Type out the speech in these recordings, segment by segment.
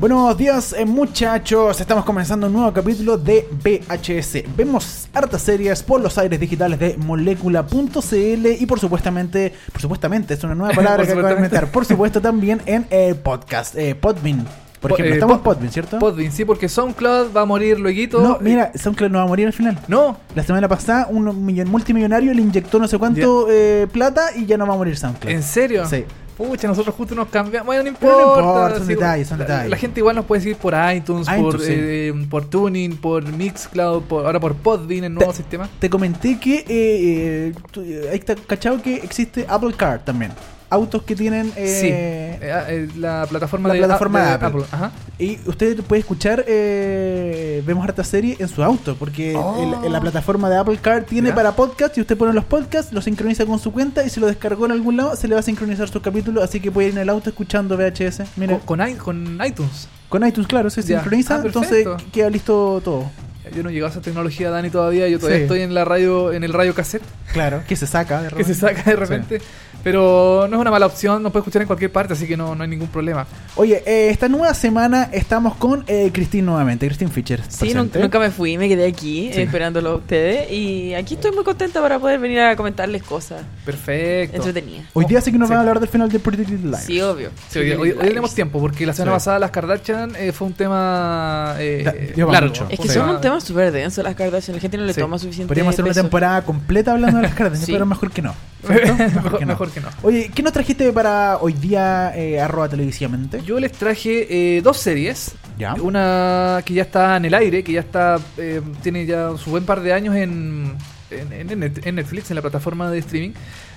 Buenos días eh, muchachos, estamos comenzando un nuevo capítulo de VHS. Vemos hartas series por los aires digitales de molécula.cl y por supuestamente, por supuestamente, es una nueva palabra que acabo de inventar, por supuesto también en eh, podcast, eh, Podbean. Por Po- ejemplo, eh, estamos en Pod- Podbean, ¿cierto? Podbean, sí, porque SoundCloud va a morir luego. no, mira, SoundCloud no va a morir al final. No, La semana pasada un millon- multimillonario le inyectó no sé cuánto eh, plata y ya no va a morir SoundCloud. ¿en serio? Sí. Pucha, nosotros justo nos cambiamos. Bueno, no Pero no importa. importa, son sí, detalles, son la, detalles. la gente igual nos puede seguir por iTunes, por, sí. eh, por Tuning, por Mixcloud, por, ahora por Podbean, el nuevo Te- sistema. Te comenté que eh, eh, tú- eh, ahí está cachado que existe Apple Car también. Autos que tienen eh, eh, ah, eh, la plataforma la de, plataforma de de Apple. Ajá. Y usted puede escuchar, eh, vemos harta serie en su auto, porque Oh. el- la plataforma de Apple Car tiene para podcast y usted pone los podcasts, lo sincroniza con su cuenta y si lo descargó en algún lado, se le va a sincronizar su capítulo, así que puede ir en el auto escuchando VHS. Mira, Con, con con iTunes. con iTunes, claro, se sincroniza, Ah, entonces queda listo todo. Yo no llegado a esa tecnología, Dani, todavía. Yo todavía Sí. estoy en la radio, en el radio cassette. Claro, que se saca de que se repente. saca de repente. Pero no es una mala opción, nos puede escuchar en cualquier parte, así que no, no hay ningún problema. Oye, eh, esta nueva semana estamos con eh, Christine nuevamente, Christine Fischer. Sí, nunca me fui, me quedé aquí Sí. eh, esperándolo a ustedes y aquí estoy muy contenta para poder venir a comentarles cosas Perfecto. entretenidas. Hoy día sí que nos Sí. van a hablar del final de Pretty Little Liars. Sí, obvio. Sí, hoy, hoy- hoy tenemos tiempo, porque la semana Sí. pasada las Kardashian eh, fue un tema eh, Da- largo. mucho. Es que son un tema súper denso las Kardashian, la gente no le Sí. toma suficiente Podríamos hacer una temporada completa hablando de las Sí. pero mejor que no. mejor, mejor que no. Oye, ¿qué nos trajiste para hoy día eh, arroba televisivamente? Yo les traje eh, dos series. Ya. Una que ya está en el aire, que ya está eh, tiene ya su buen par de años en, en, en Net- en Netflix, en la plataforma de streaming.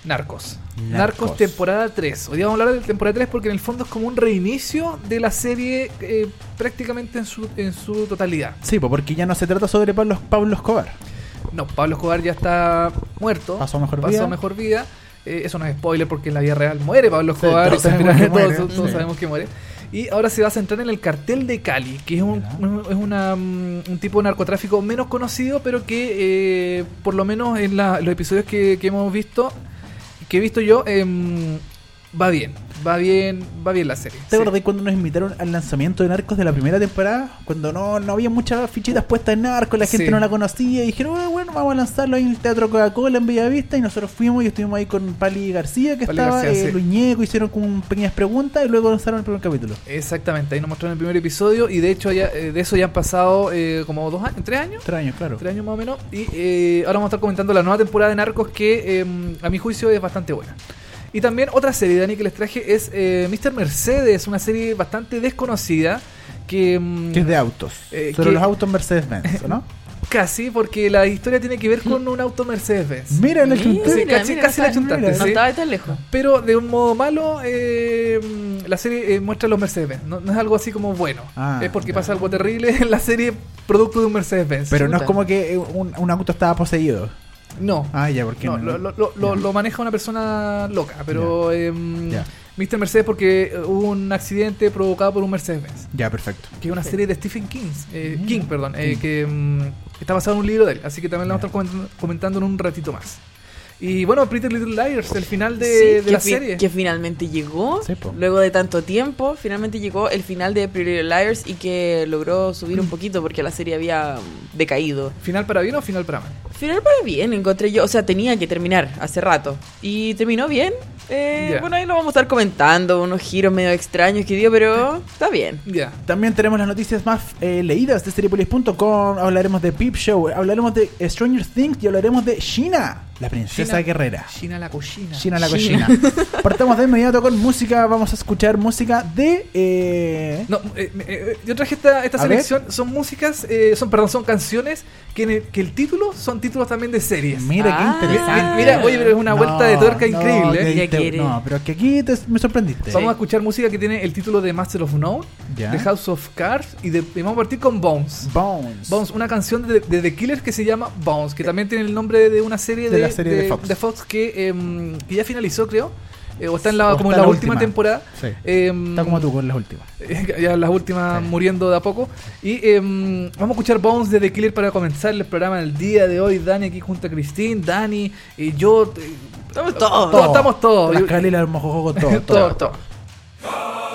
Narcos. Narcos. Narcos, temporada 3. Hoy día vamos a hablar de temporada 3 porque en el fondo es como un reinicio de la serie eh, prácticamente en su, en su totalidad. Sí, po, porque ya no se trata sobre Pablo, Pablo Escobar. No, Pablo Escobar ya está muerto. Pasó mejor pasó vida. mejor vida. Eh, eso no es spoiler porque en la vida real muere Pablo Sí, Escobar. todos sabemos que muere. todos- todos Sí. sabemos que muere. Y ahora se va a centrar en el cartel de Cali, que es un, es una, mm, un tipo de narcotráfico menos conocido, pero que eh, por lo menos en la- los episodios que, que hemos visto, que he visto yo, em, va bien. Va bien, va bien la serie. ¿Te Sí. acordás cuando nos invitaron al lanzamiento de Narcos de la primera temporada? Cuando no, no había muchas fichitas puestas en Narcos, la gente Sí. no la conocía y dijeron, "Ah, bueno, vamos a lanzarlo ahí en el Teatro Coca-Cola en Bellavista y nosotros fuimos y estuvimos ahí con Pali García que Pali estaba, García, eh, sí. Luis Ñeco, hicieron como pequeñas preguntas y luego lanzaron el primer capítulo. Exactamente, ahí nos mostraron el primer episodio y de hecho ya, eh, de eso ya han pasado eh, como dos años, tres años. Tres años, claro. Tres años más o menos. Y eh, ahora vamos a estar comentando la nueva temporada de Narcos que eh, a mi juicio es bastante buena. Y también otra serie, Dani, que les traje es eh, Mr. Mercedes, una serie bastante desconocida que... mm, Que es de autos. Eh, que- los autos Mercedes-Benz, ¿no? Casi, porque la historia tiene que ver con un auto Mercedes-Benz. Mira, Mira, chunté. Sí, casi- mira, casi la chuntaste, No sí. estaba tan lejos. Pero de un modo malo, eh, mm, la serie eh, muestra los Mercedes-Benz. No, no es algo así como bueno. Ah, es porque ya. pasa algo terrible en la serie producto de un Mercedes-Benz. Pero no es como que eh, un, un auto estaba poseído. No. Ah, ya, porque No, lo, lo- lo- lo- Ya. lo maneja una persona loca, pero em, Ya. Mr. Mercedes porque eh, hubo un accidente provocado por un Mercedes-Benz, Ya, perfecto. que es una serie de Stephen King, eh, Mm. King, perdón, eh, King. que mm, está basado en un libro de él, así que también lo vamos a estar comentando, comentando en un ratito más. Y bueno, Pretty Little Liars, el final de, Sí, de que la serie. Que finalmente llegó, Sí, luego de tanto tiempo, finalmente llegó el final de Pretty Little Liars y que logró subir un poquito porque la serie había mm, decaído. ¿Final para bien o final para mal? Final para bien, encontré yo. O sea, tenía que terminar hace rato. Y terminó bien. Eh, Ya. Bueno, ahí lo vamos a estar comentando. Unos giros medio extraños que dio, pero está bien. Ya. También tenemos las noticias más eh, leídas de Seriepolis.com. Hablaremos de Peep Show, hablaremos de Stranger Things y hablaremos de Sheena, la princesa China- guerrera. China la cocina. Sheena la cochina. Partamos de inmediato con música. Vamos a escuchar música de. eh, No, eh, eh, yo traje esta, esta ver. selección, son músicas, eh, son, perdón, son canciones que, en el, que el título son títulos también de series. Mira Ah. qué interesante. Mira, oye, pero es una vuelta de tuerca no, increíble, ¿eh? te- no, pero que aquí te- me sorprendiste. Vamos a escuchar música que tiene el título de Master of None Ya. The House of Cards y, de- y vamos a partir con Bones. Bones. Bones, una canción de, de The Killers que se llama Bones, que también tiene el nombre de una serie De de, la serie de Fox. que, em, que ya finalizó, creo. Eh, o está en la, O como está en la, la última, última. temporada. Sí. Em, Está como tú con las últimas. ya las últimas Sí. muriendo de a poco. Y em, vamos a escuchar Bones de The Killer para comenzar el programa del día de hoy. Dani aquí junto a Christine, Dani, y yo. eh, Estamos todos. Todos estamos todos. Las Cali, las mojojojo, todo. todo, todo. We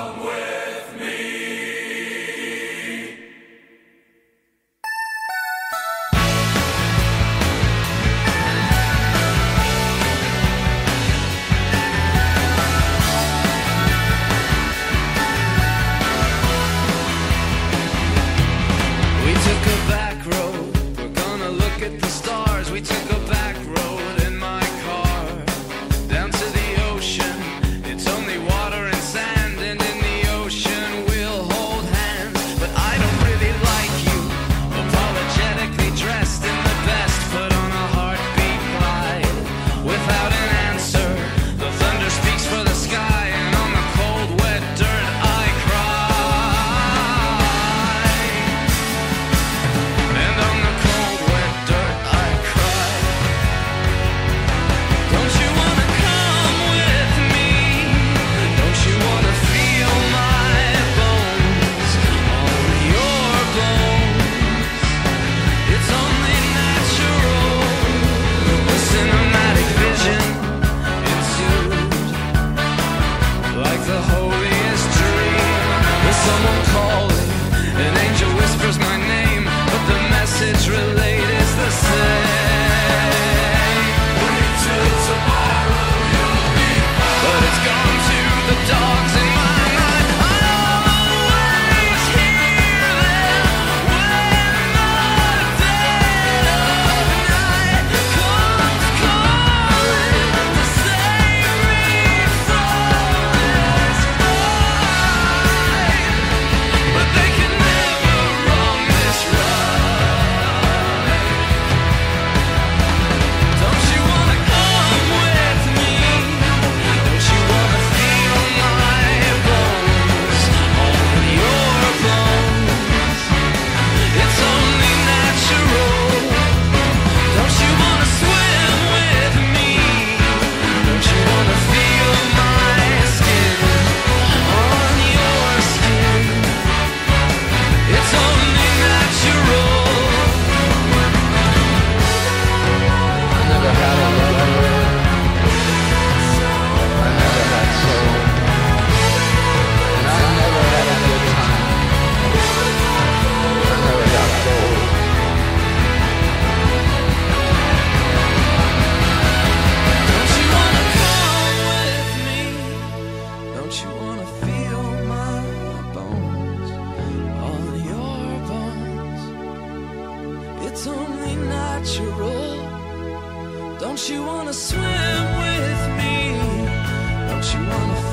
It's only natural. Don't you wanna swim with me? Don't you wanna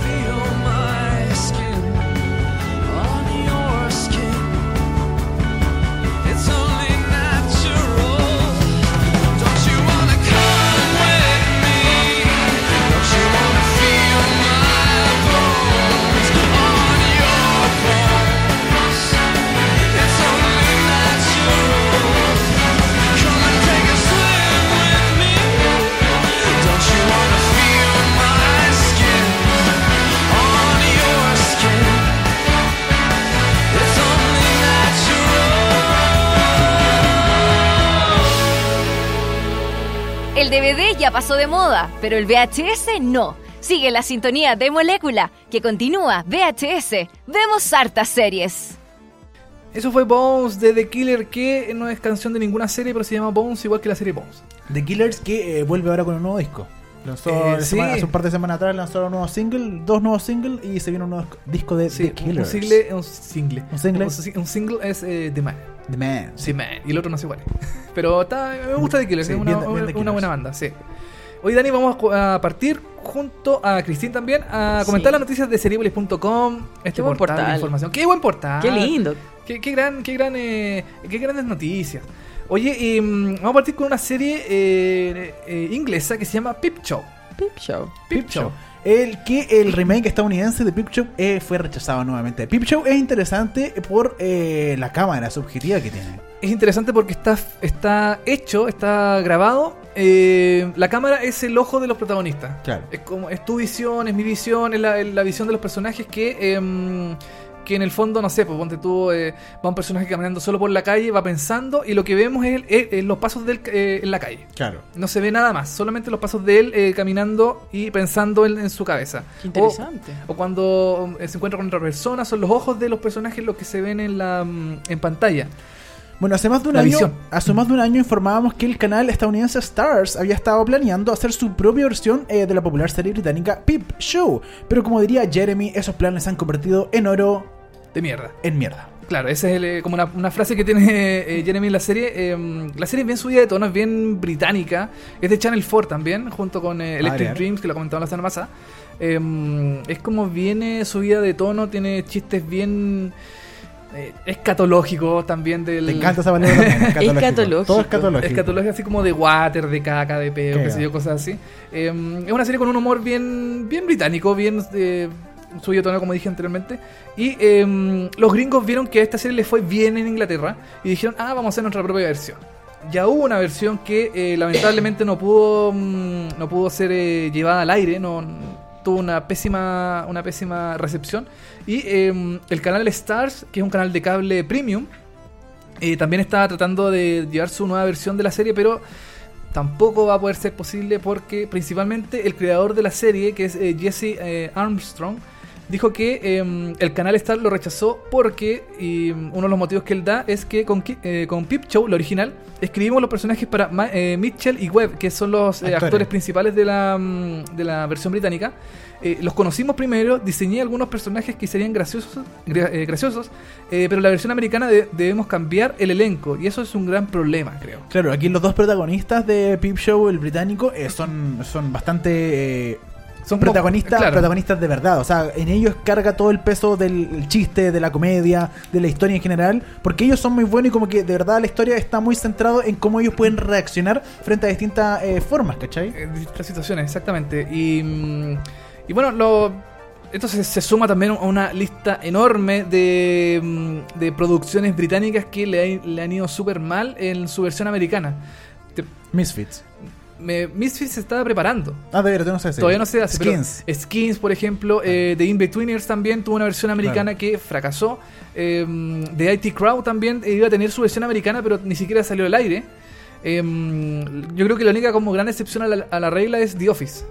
DVD ya pasó de moda, pero el VHS no. Sigue la sintonía de Molécula, que continúa VHS. Vemos hartas series. Eso fue Bones de The Killer, que no es canción de ninguna serie, pero se llama Bones igual que la serie Bones. The Killers que eh, vuelve ahora con un nuevo disco. Lanzó Eh, semana- sí. hace un par de semanas atrás lanzó un nuevo single, dos nuevos singles y se viene un nuevo disco de Sí, The un Killers. single, un single. ¿Un single? Un, si- un single es eh, The Man. The Man. Sí, Man. Y el otro no sé cuál es. Pero está, me gusta The Killers, Sí, es una, bien- bien The una Killers. buena banda, sí. Hoy, Dani, vamos a partir junto a Cristín también a comentar Sí. las noticias de Seriepolis.com. Este Qué buen portal, de portal. información. Qué buen portal. Qué lindo. Qué, qué gran, qué gran, eh, qué grandes noticias. Oye, y, mm, vamos a partir con una serie eh, eh, inglesa que se llama Pip Show. Peep Show. Peep Show. El que el remake estadounidense de Peep Show eh, fue rechazado nuevamente. Peep Show es interesante por eh, la cámara subjetiva que tiene. Es interesante porque está, está hecho, está grabado. eh, la cámara es el ojo de los protagonistas. Claro. Es como es tu visión, es mi visión, es la, es la visión de los personajes que, em, que en el fondo, no sé, pues ponte tú, eh, va un personaje caminando solo por la calle, va pensando y lo que vemos es, es- es los pasos de él eh, en la calle. Claro. No se ve nada más, solamente los pasos de él eh, caminando y pensando en, en su cabeza. Qué interesante. O, o cuando eh, se encuentra con otra persona, son los ojos de los personajes los que se ven en la mm, en pantalla. Bueno, hace más de un La año, visión. hace más de un año informábamos que el canal estadounidense Stars había estado planeando hacer su propia versión eh, de la popular serie británica Peep Show. Pero como diría Jeremy, esos planes se han convertido en oro De mierda. en mierda. Claro, esa es el, eh, como una, una frase que tiene eh, Jeremy en la serie. eh, la serie es bien subida de tono, es bien británica. Es de Channel 4 también, junto con eh, Electric Ariel. Dreams, que lo comentaba la semana pasada. Eh, es como viene subida de tono, tiene chistes bien eh, escatológicos también del... Te encanta esa palabra también, escatológico. Escatológico. Todo escatológico. Escatología así como de water, de caca, de peo, Qué sé yo, cosas así. Eh, es una serie con un humor bien, bien británico, bien de tono, como dije anteriormente. Y eh, los gringos vieron que a esta serie le fue bien en Inglaterra y dijeron, ah, vamos a hacer nuestra propia versión. Ya hubo una versión que eh, lamentablemente no pudo, mm, no pudo ser eh, llevada al aire, no tuvo una pésima, una pésima recepción. Y eh, el canal Stars, que es un canal de cable premium, eh, también estaba tratando de llevar su nueva versión de la serie, pero tampoco va a poder ser posible porque principalmente el creador de la serie, que es Jesse Armstrong, dijo que eh, el canal Star lo rechazó porque y, mm, uno de los motivos que él da es que con, eh, con Peep Show, la original, escribimos los personajes para Ma- eh, Mitchell y Webb, que son los eh, Actores. actores. principales de la, mm, de la versión británica. Eh, los conocimos primero, diseñé algunos personajes que serían graciosos, gra- eh, graciosos pero la versión americana de- debemos cambiar el elenco y eso es un gran problema, creo. Claro, aquí los dos protagonistas de Peep Show, el británico, eh, son, son bastante Son protagonistas, claro. protagonistas de verdad. O sea, en ellos carga todo el peso del el chiste, de la comedia, de la historia en general, porque ellos son muy buenos y como que de verdad la historia está muy centrado en cómo ellos pueden reaccionar frente a distintas eh, formas, ¿cachai? En distintas situaciones, exactamente. Y, mm, y bueno, lo, esto se, suma también a una lista enorme de, mm, de producciones británicas que le, le han ido súper mal en su versión americana. Misfits. Me- Misfits se estaba preparando. Ah, de verdad, no sé. si- Todavía no se hace. pero Skins. Skins, por ejemplo, eh, de In-Betweeners también tuvo una versión americana que fracasó. Eh, de IT Crowd también iba a tener su versión americana, pero ni siquiera salió al aire. Eh, yo creo que la única como gran excepción a la, a la regla es The Office.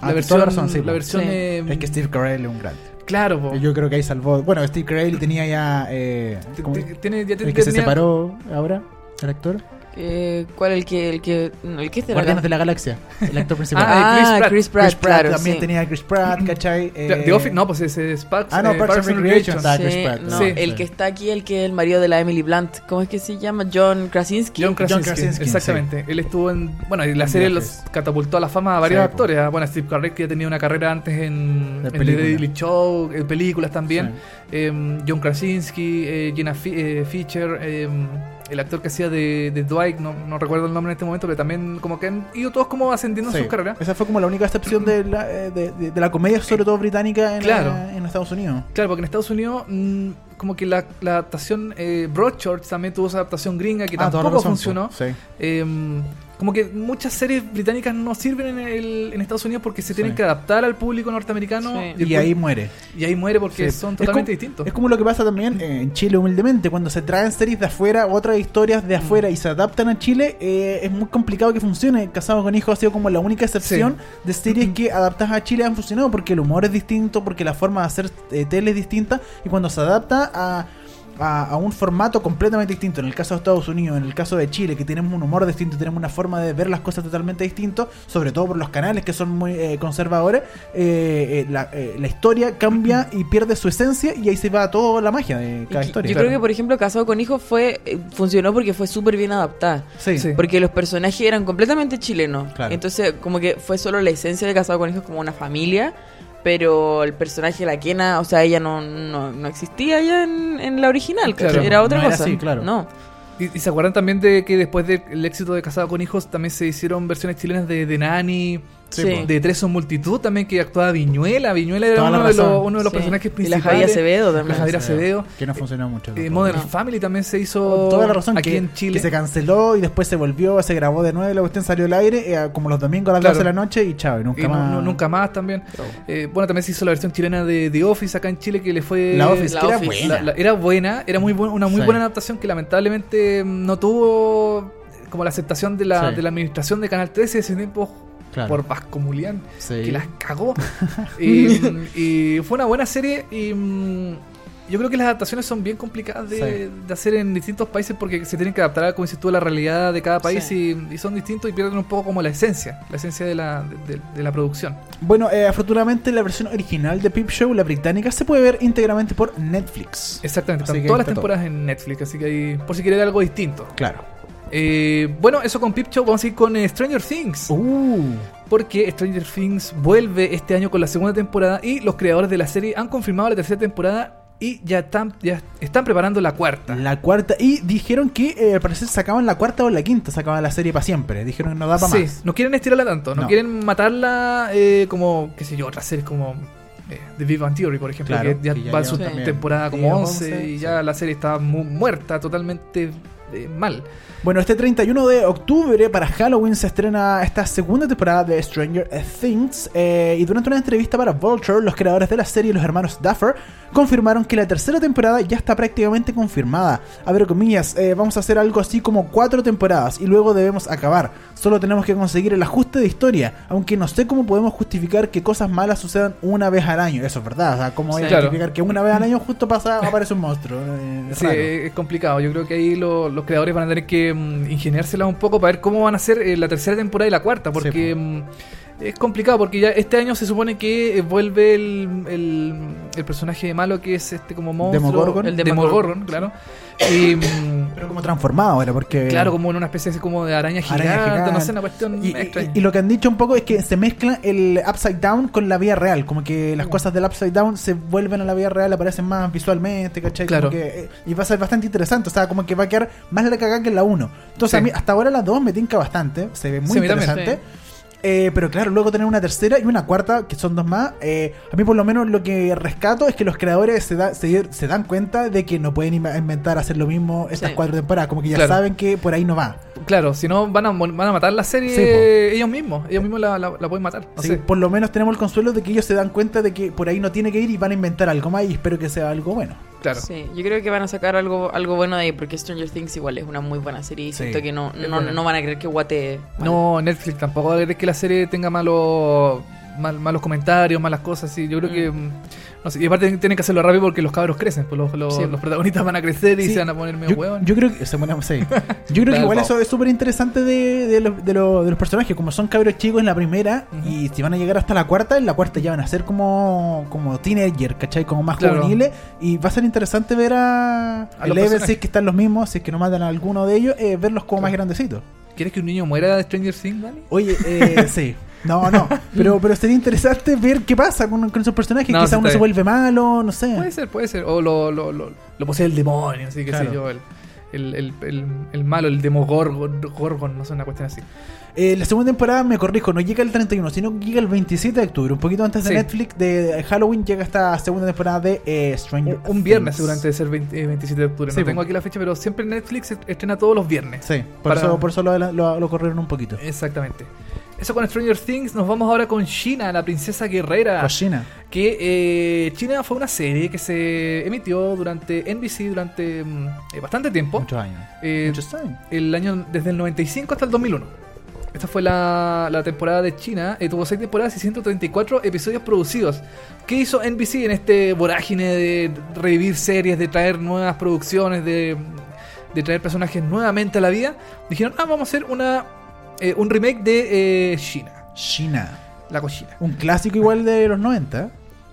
Ah, La versión, razón, sí, la versión Sí. eh, Es que Steve Carell es un gran. claro, po. Yo creo que ahí salvó. Bueno, Steve Carell tenía ya. Eh, ¿cómo- T- tiene, ya el que se separó ahora, el actor. Eh, ¿Cuál el que el que el que este Guardianes de la Galaxia, el actor principal. Ah, Ah, Chris Pratt. Chris Pratt, Chris Pratt claro, también sí. tenía a Chris Pratt, ¿cachai? The Eh, Office, no, pues ese es Parks, Ah, no, eh, Parks and Recreation está. Chris Sí, Pratt, no, sí. el que está aquí, el que es el marido de la Emily Blunt. ¿Cómo es que se llama? John Krasinski. John Krasinski, Krasinski, exactamente. Él estuvo en. Bueno, y la serie los catapultó a la fama a varios Sí, actores. ah, Bueno, Steve Carell, que ya tenía una carrera antes en, De en The. Daily Show, en películas también. Sí. Eh, John Krasinski, eh, Jenna Eh, eh, el actor que hacía de, de Dwight, no, no recuerdo el nombre en este momento, pero también como que han ido todos como ascendiendo Sí, en sus carreras. Esa fue como la única excepción de la, eh, de, de- de la comedia, sobre todo británica, en, Claro. eh, en Estados Unidos. Claro, porque en Estados Unidos, mm, como que la, la adaptación eh, Broadchurch también tuvo esa adaptación gringa que Ah, tampoco razón, funcionó. Sí. Eh, como que muchas series británicas no sirven en, el- en Estados Unidos porque se tienen Sí. que adaptar al público norteamericano Sí. Y pu- ahí muere. y ahí muere porque Sí. son Es totalmente como- distintos. Es como lo que pasa también en Chile humildemente, cuando se traen series de afuera, otras historias Mm. de afuera y se adaptan a Chile, eh, es muy complicado que funcione. Casado con Hijos ha sido como la única excepción de series que adaptas a Chile han funcionado, porque el humor es distinto, porque la forma de hacer eh, tele es distinta, y cuando se adapta a... A, a un formato completamente distinto. En el caso de Estados Unidos, en el caso de Chile, que tenemos un humor distinto, tenemos una forma de ver las cosas totalmente distinto, sobre todo por los canales que son muy eh, conservadores, eh, eh, la, eh, la historia cambia y pierde su esencia y ahí se va toda la magia de Y cada historia. Yo creo que, por ejemplo, Casado con Hijos fue funcionó porque fue súper bien adaptada. Sí. Sí. Porque los personajes eran completamente chilenos. Claro. Entonces, como que fue solo la esencia de Casado con Hijos como una familia. Pero el personaje de la Kena, o sea, ella no, no, no existía ya en, en la original. Claro, era otra no era cosa. así, claro. No. Y, y se acuerdan también de que después del éxito de Casado con Hijos también se hicieron versiones chilenas de, de Nani, Sí. De Tres son multitud también que actuaba Viñuela. Viñuela era la uno de, los, uno de los Sí. personajes Y la principales. Javier Acevedo La también. Javier Acevedo. Que no funcionó mucho. Eh. Modern No. Family también se hizo Toda la razón aquí que, en Chile. que se canceló y después se volvió, se grabó de nuevo y la cuestión salió al aire eh, como los domingos a las Claro. 12 de la noche y chao, y nunca Y más. no- nunca más también. Eh, bueno, también se hizo la versión chilena de The Office acá en Chile que le fue... La Office, La que era buena. La- la- era buena, era muy buena, una muy Sí. buena adaptación que lamentablemente mm, no tuvo como la aceptación de la, Sí. de la administración de Canal 13 ese tiempo Claro. por Vasco Mulián, Sí. que las cagó. y, y fue una buena serie y mm, yo creo que las adaptaciones son bien complicadas de, Sí. de hacer en distintos países porque se tienen que adaptar, a, como dices tú, a la realidad de cada país Sí. y, y son distintos y pierden un poco como la esencia, la esencia de la, de- de- de la producción. Bueno, eh, afortunadamente la versión original de Peep Show, la británica, se puede ver íntegramente por Netflix. Exactamente, Así están todas las temporadas en Netflix, así que ahí, por si quieren algo distinto. Claro. Eh, bueno, eso con Peep Show, vamos a ir con eh, Stranger Things. Uh, Porque Stranger Things vuelve este año con la segunda temporada y los creadores de la serie han confirmado la tercera temporada y ya están, ya están preparando la cuarta. la cuarta. Y dijeron que eh, al parecer sacaban la cuarta o la quinta, sacaban la serie para siempre. Dijeron que no da para sí, más. no quieren estirarla tanto, no, No. quieren matarla eh, como, qué sé yo, otras series como eh, The Big Bang Theory, por ejemplo, Claro, que ya que ya va su temporada como 10, 11, 11, y sí. ya la serie está mu- muerta, totalmente eh, mal. Bueno, este 31 de octubre para Halloween se estrena esta segunda temporada de Stranger Things eh, y durante una entrevista para Vulture, los creadores de la serie, los hermanos Duffer, confirmaron que la tercera temporada ya está prácticamente confirmada. A ver, comillas, eh, vamos a hacer algo así como cuatro temporadas y luego debemos acabar. Solo tenemos que conseguir el ajuste de historia, aunque no sé cómo podemos justificar que cosas malas sucedan una vez al año. Eso es verdad, o sea, cómo voy a claro. justificar que una vez al año justo pasa, aparece un monstruo. Eh, es Sí, raro. es complicado. Yo creo que ahí lo- los creadores van a tener que mm, ingeniársela un poco para ver cómo van a ser eh, la tercera temporada y la cuarta, porque Sí, mm, es complicado, porque ya este año se supone que eh, vuelve el, el, el personaje malo que es este como monstruo. Demogorgon. El Demogorgon, Demogorgon, claro. Y, mm, Pero como transformado ahora, porque... claro, como en una especie así como de araña gigante, Araña gigante. no sé, una cuestión Y, y- extraña. y lo que han dicho un poco es que se mezcla el Upside Down con la vida real. Como que Mm. las cosas del Upside Down se vuelven a la vida real, aparecen más visualmente, ¿cachai? Como Claro. que, eh, y va a ser bastante interesante. O sea, como que va a quedar más la cagada que en la 1. Entonces, Sí. a mí hasta ahora la 2 me tinca bastante. Se ve muy Sí, también, interesante. Eh, pero claro, luego tener una tercera y una cuarta, que son dos más. eh, a mí, por lo menos, lo que rescato es que los creadores se, da- se, se dan cuenta de que no pueden inv- inventar hacer lo mismo estas Sí. cuatro temporadas. Como que ya Claro. saben que por ahí no va. Claro, si no van a, van a matar la serie Sí, ellos mismos. Ellos mismos la, la- la pueden matar. No Sí, sé. Por lo menos tenemos el consuelo de que ellos se dan cuenta de que por ahí no tiene que ir y van a inventar algo más y espero que sea algo bueno. Claro. Sí, yo creo que van a sacar algo, algo bueno de ahí, porque Stranger Things igual es una muy buena serie y Sí, siento que no, no, no van a creer que guate. No, Netflix tampoco va a querer que la serie tenga malos mal- malos comentarios, malas cosas. Y yo creo Mm. que. mm, No sé, y aparte tienen que hacerlo rápido porque los cabros crecen. Pues los, los- Sí. los protagonistas van a crecer y Sí, se van a poner medio huevos. yo creo que se pone- sí. Yo creo que igual eso es súper interesante de, de, los- de los- de los personajes. Como son cabros chicos en la primera y si van a llegar hasta la cuarta, en la cuarta ya van a ser como, como teenager, ¿cachai? Como más Claro. juveniles. Y va a ser interesante ver a, A los Eleven, si es que están los mismos, si es que no matan a alguno de ellos, eh, verlos como más grandecitos. ¿Quieres que un niño muera de Stranger Things, Dani? Oye, eh, sí. No, no. Pero, pero sería interesante ver qué pasa con, con esos personajes. No, Quizá uno está se bien. vuelve malo, no sé. Puede ser, puede ser. O lo, lo, lo, lo posee el demonio, así que Claro. sé yo. El, el, el, el, el malo, el demogorgon, gorgon, no sé, una cuestión así. Eh, la segunda temporada, me corrijo, no llega el 31, sino que llega el 27 de octubre. Un poquito antes de Sí. Netflix, de Halloween, llega esta segunda temporada de eh, Stranger Un, un viernes seguramente de ser 20 eh, 27 de octubre. Sí, no tengo po. aquí la fecha, pero siempre Netflix estrena todos los viernes. Sí, por, Para- eso, por eso lo, lo- lo corrieron un poquito. Exactamente. Eso con Stranger Things. Nos vamos ahora con China, la princesa guerrera. Cochina. Que eh, China fue una serie que se emitió durante NBC durante mm, eh, bastante tiempo. Muchos años. Eh, Muchos años. el año desde el 95 hasta el 2001. Esta fue la, la temporada de China. eh, tuvo 6 temporadas y 134 episodios producidos. ¿Qué hizo NBC en este vorágine de revivir series, de traer nuevas producciones, de, de traer personajes nuevamente a la vida? Dijeron, ah, vamos a hacer una eh, un remake de eh, China, China. la cochina. Un clásico igual de los 90.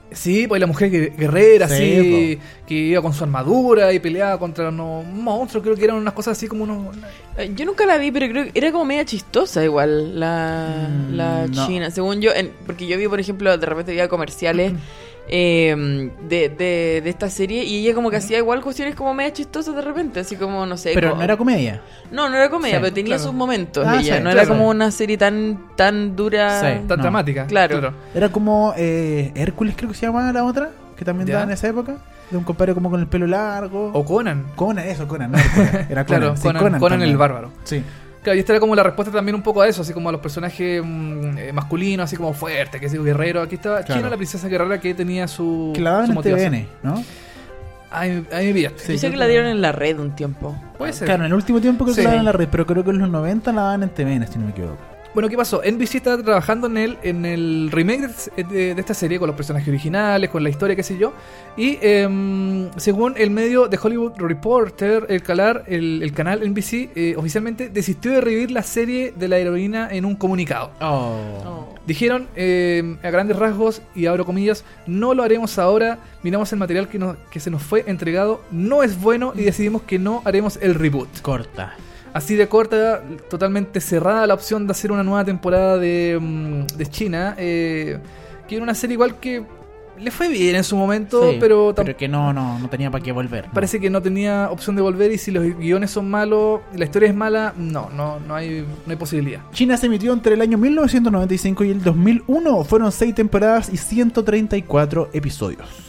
Sí, pues la mujer gue- guerrera, Sí, así, que iba con su armadura y peleaba contra unos monstruos. Creo que eran unas cosas así como unos. Eh, Yo nunca la vi, pero creo que era como media chistosa igual la, Mm, la no. china. Según yo, en- porque yo vi, por ejemplo, de repente veía comerciales eh, de, de, de esta serie y ella como que hacía igual cuestiones como media chistosas de repente, así como, no sé. Pero como- no era comedia. no, no era comedia, Sí, pero tenía claro. sus momentos Ah, ella, sí, no era como una serie tan, tan dura. Sí. Tan No. dramática. Claro. Era como eh, Hércules, creo que se llamaba la otra, que también daba en esa época. De un compadre como con el pelo largo. O Conan. Conan, eso, Conan. no Era Conan. Claro, sí, Conan, el bárbaro. Sí. Claro, y esta era como la respuesta también un poco a eso, así como a los personajes mm, eh, masculinos, así como fuertes, que es guerrero. Aquí estaba Claro. China, la princesa guerrera, que tenía su, Que la daban su en. TVN, ¿no? Ahí, ahí me pillaste. Sí, Yo sé que la dieron en la red un tiempo. Puede ser. Claro, en el último tiempo creo que Sí. la daban en la red, pero creo que en los 90 la daban en TVN, si no me equivoco. Bueno, ¿qué pasó? NBC está trabajando en el, en el remake de, de- esta serie con los personajes originales, con la historia, qué sé yo. Y em, según el medio de Hollywood Reporter, el, calar, el, el canal NBC eh, oficialmente desistió de revivir la serie de la heroína en un comunicado. Oh. Dijeron, eh, a grandes rasgos, y abro comillas, no lo haremos ahora, miramos el material que, nos- que se nos fue entregado, no es bueno y decidimos que no haremos el reboot. Corta. Así de corta, totalmente cerrada la opción de hacer una nueva temporada de, mm, de China, eh, que era una serie igual que le fue bien en su momento, Sí, pero, Pero que no, no, no tenía para qué volver. parece que no tenía opción de volver y si los guiones son malos, y la historia es mala, no, no, no hay, no hay posibilidad. China se emitió entre el año 1995 y el 2001. Fueron 6 temporadas y 134 episodios.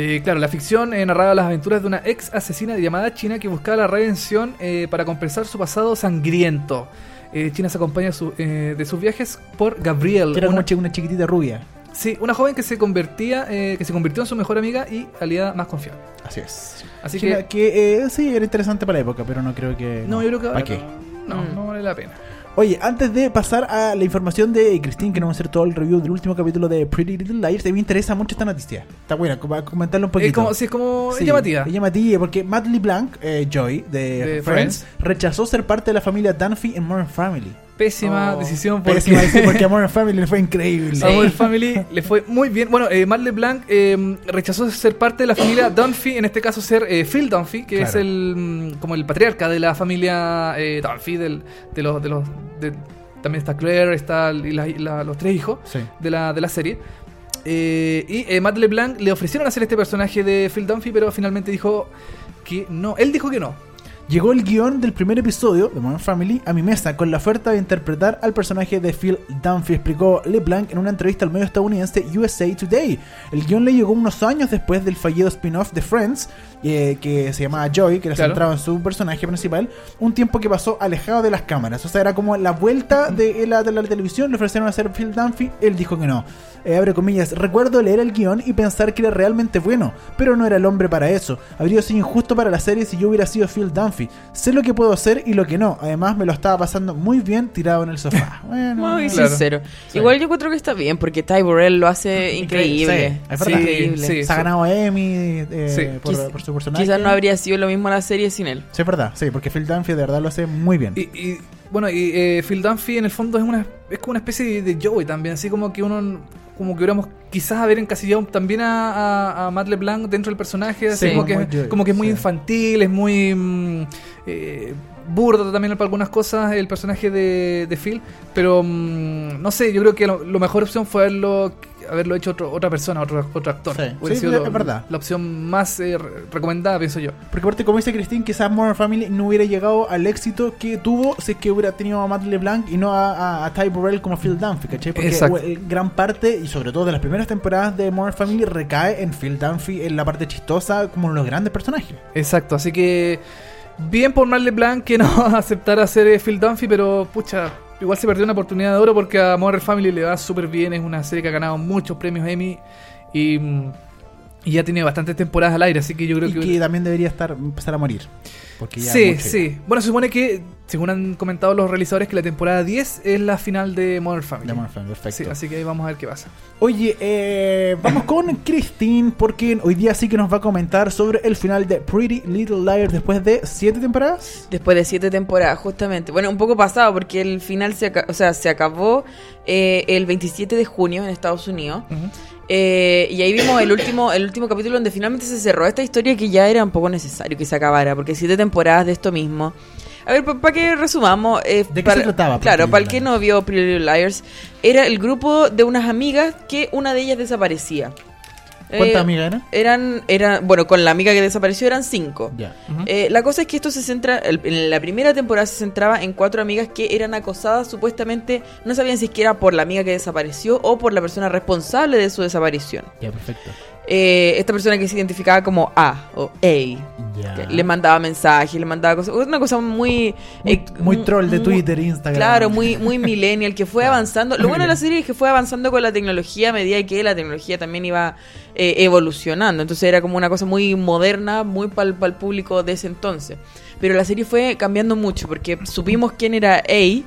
Eh, claro, la ficción eh, narraba las aventuras de una ex asesina llamada China que buscaba la redención eh, para compensar su pasado sangriento. Eh, China se acompaña su- eh, de sus viajes por Gabriel, era una, una chiquitita rubia. sí, una joven que se convertía, eh, que se convirtió en su mejor amiga y aliada más confiable. Así es. Así China, que, que eh, sí, era interesante para la época, pero no creo que. no, yo creo que ¿Para qué? no, no, no vale la pena. Oye, antes de pasar a la información de Christine, que nos va a hacer todo el review del último capítulo de Pretty Little Liars, a mí me interesa mucho esta noticia. Está buena, para comentarlo un poquito. Es como, sí, es como Sí, llamativa. Es llamativa porque Matt LeBlanc, eh, Joy, de, De Friends, Friends. rechazó ser parte de la familia Dunphy en Modern Family. Pésima Oh. decisión porque, Pésima decisión, porque a Modern Family le fue increíble. a Modern Family le fue muy bien. Bueno, eh, LeBlanc eh, rechazó ser parte de la familia Dunphy, en este caso ser eh, Phil Dunphy, que Claro. es el mm, como el patriarca de la familia eh, Dunphy, del, de los, de los de- también está Claire, está y la- la- los tres hijos Sí. de la, de la serie. Eh, y eh, Matt LeBlanc le ofrecieron hacer este personaje de Phil Dunphy, pero finalmente dijo que no. Él dijo que no. Llegó el guion del primer episodio de Modern Family a mi mesa con la oferta de interpretar al personaje de Phil Dunphy, explicó LeBlanc en una entrevista al medio estadounidense USA Today. El guion le llegó unos años después del fallido spin-off de Friends, eh, que se llamaba Joy, que era Claro. centrado en su personaje principal, un tiempo que pasó alejado de las cámaras. O sea, era como la vuelta de la, de la televisión, le ofrecieron hacer Phil Dunphy, él dijo que no. Eh, abre comillas, recuerdo leer el guion y pensar que era realmente bueno, pero no era el hombre para eso. Habría sido injusto para la serie si yo hubiera sido Phil Dunphy. Sé lo que puedo hacer y lo que no. Además, me lo estaba pasando muy bien tirado en el sofá. Bueno, Muy Claro. sincero. Sí. Igual yo encuentro que está bien porque Ty Burrell lo hace increíble. Sí, es Sí, verdad. increíble. sí. Se ha ganado Emmy eh, Sí. por, por su personaje. Quizás no habría sido lo mismo la serie sin él. Sí, es verdad, sí, porque Phil Dunphy de verdad lo hace muy bien. Y, y, bueno, y eh, Phil Dunphy en el fondo es una es como una especie de, de Joey también, así como que uno como que hubiéramos quizás haber encasillado también a, a, a Matt LeBlanc dentro del personaje, así Sí, como, que, Joey, como que es muy sí. infantil, es muy mm, eh, burdo también para algunas cosas el personaje de, de Phil, pero mm, no sé, yo creo que lo, lo mejor opción fue haberlo haberlo hecho otro- otra persona, otro, otro actor. Sí, Hubiera sí, sido es lo- verdad. La opción más eh, re- recomendada, pienso yo. Porque aparte, como dice Christine, quizás Modern Family no hubiera llegado al éxito que tuvo si es que hubiera tenido a Matt LeBlanc y no a, a, a Ty Burrell como Phil Dunphy, ¿cachai? Porque Exacto. gran parte, y sobre todo de las primeras temporadas de Modern Family, recae en Phil Dunphy en la parte chistosa como los grandes personajes. Exacto, así que bien por Marley Blanc que no aceptara hacer eh, Phil Dunphy, pero pucha, igual se perdió una oportunidad de oro porque a Modern Family le va súper bien, es una serie que ha ganado muchos premios Emmy y, mm, y ya tiene bastantes temporadas al aire, así que yo creo y que... que también debería estar empezar a morir. Porque ya Sí, sí. Bueno, se supone que, según han comentado los realizadores, que la temporada 10 es la final de Modern Family. De Modern Family, perfecto. Sí, así que ahí vamos a ver qué pasa. Oye, eh, vamos con Christine, porque hoy día sí que nos va a comentar sobre el final de Pretty Little Liars después de siete temporadas. Después de siete temporadas, justamente. Bueno, un poco pasado porque el final se, aca- o sea, se acabó eh, el 27 de junio en Estados Unidos. Eh, y ahí vimos el último, el último capítulo donde finalmente se cerró esta historia que ya era un poco necesario que se acabara, porque siete temporadas de esto mismo. A ver, para que resumamos. eh, ¿De qué se trataba Claro, Pretty para el que no vio Pretty Liars, era el grupo de unas amigas que una de ellas desaparecía. ¿Cuántas Eh, amigas eran? Eran, eran, bueno, con la amiga que desapareció eran cinco. Ujú. Eh, la cosa es que esto se centra, el- en la primera temporada se centraba en cuatro amigas que eran acosadas supuestamente, no sabían si es que era por la amiga que desapareció o por la persona responsable de su desaparición. Ya, perfecto. Eh, esta persona que se identificaba como A o A, le mandaba mensajes, le mandaba cosas, una cosa muy... Muy, eh, muy troll de mu- Twitter, Instagram. Claro, muy, muy millennial, que fue avanzando. Lo bueno de la serie es que fue avanzando con la tecnología a medida que la tecnología también iba eh, evolucionando. Entonces era como una cosa muy moderna, muy para el público de ese entonces. Pero la serie fue cambiando mucho porque supimos quién era A.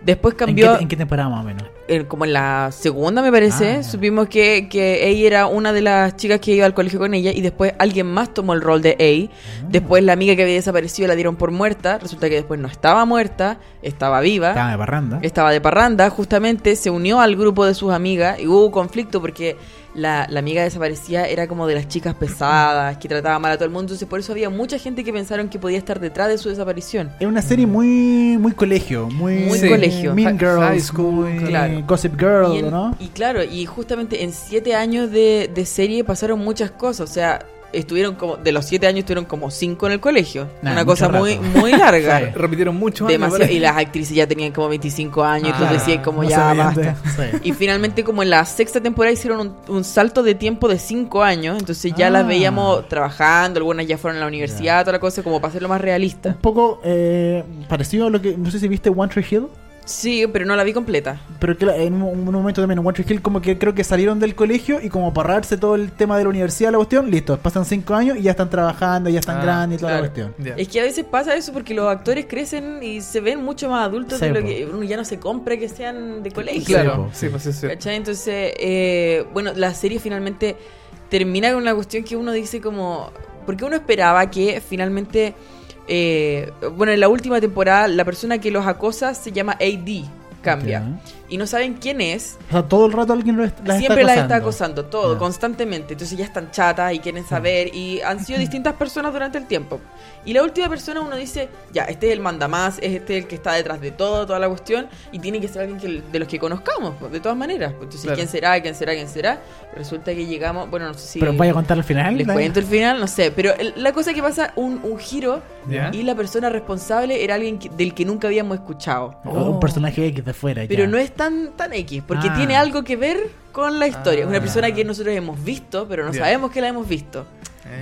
Después ¿En cambió, qué, en qué temporada más o menos? Como en la segunda me parece, Ah, supimos que, que ella era una de las chicas que iba al colegio con ella y después alguien más tomó el rol de A. Ah. Después la amiga que había desaparecido la dieron por muerta. Resulta que después no estaba muerta, estaba viva. Estaba de parranda. Estaba de parranda, justamente se unió al grupo de sus amigas y hubo conflicto porque la, la amiga desaparecida era como de las chicas pesadas, que trataba mal a todo el mundo, entonces por eso había mucha gente que pensaron que podía estar detrás de su desaparición. Es una serie muy muy colegio, muy, Muy Sí. colegio. Mean Girls, high school, muy claro. Gossip Girl, y, en- ¿no? y claro, y justamente en siete años de, de serie pasaron muchas cosas, o sea, estuvieron como, de los siete años estuvieron como cinco en el colegio, Nah, una cosa muy, rato. muy larga. Sí. Repitieron mucho. Demasiado, y las actrices ya tenían como 25 años, Ah, entonces decían como no ya basta. sí. Y finalmente, como en la sexta temporada, hicieron un, un salto de tiempo de cinco años. Entonces ya Ah. las veíamos trabajando, algunas ya fueron a la universidad, toda la cosa, como para hacerlo más Un realista. poco eh, parecido a lo que. No sé si viste One Tree Hill. Sí, pero no la vi completa. Pero que la- en un, un momento también en One Tree Hill, como que creo que salieron del colegio y como para ahorrarse todo el tema de la universidad, la cuestión, listo, pasan cinco años y ya están trabajando, ya están Ah, grandes y toda claro. la cuestión. Es que a veces pasa eso porque los actores crecen y se ven mucho más adultos Sí, de lo que uno ya no se compra que sean de colegio. Claro, sí, pues sí. ¿Cachai? Entonces, eh, bueno, la serie finalmente termina con una cuestión que uno dice como... Porque uno esperaba que finalmente... eh, bueno, en la última temporada la persona que los acosa se llama AD, cambia. Y no saben quién es. O sea, todo el rato alguien lo est- las Siempre está las está acosando. todo, constantemente. Entonces ya están chatas y quieren saber. Y han sido distintas personas durante el tiempo. Y la última persona uno dice, ya, este es el mandamás, es este el que está detrás de todo, toda la cuestión. Y tiene que ser alguien que, de los que conozcamos, pues, de todas maneras. Entonces, Claro. ¿quién será? ¿Quién será? ¿Quién será? Resulta que llegamos, bueno, no sé si... Pero vaya a contar al final. Les ¿no? cuento el final, no sé. Pero el- la cosa que pasa un, un giro ¿Ya? y la persona responsable era alguien que- del que nunca habíamos escuchado. O un personaje X de fuera. Pero ya. no es tan, tan X, porque Ah. tiene algo que ver con la historia. Es una Ah. persona que nosotros hemos visto, pero no sabemos que la hemos visto.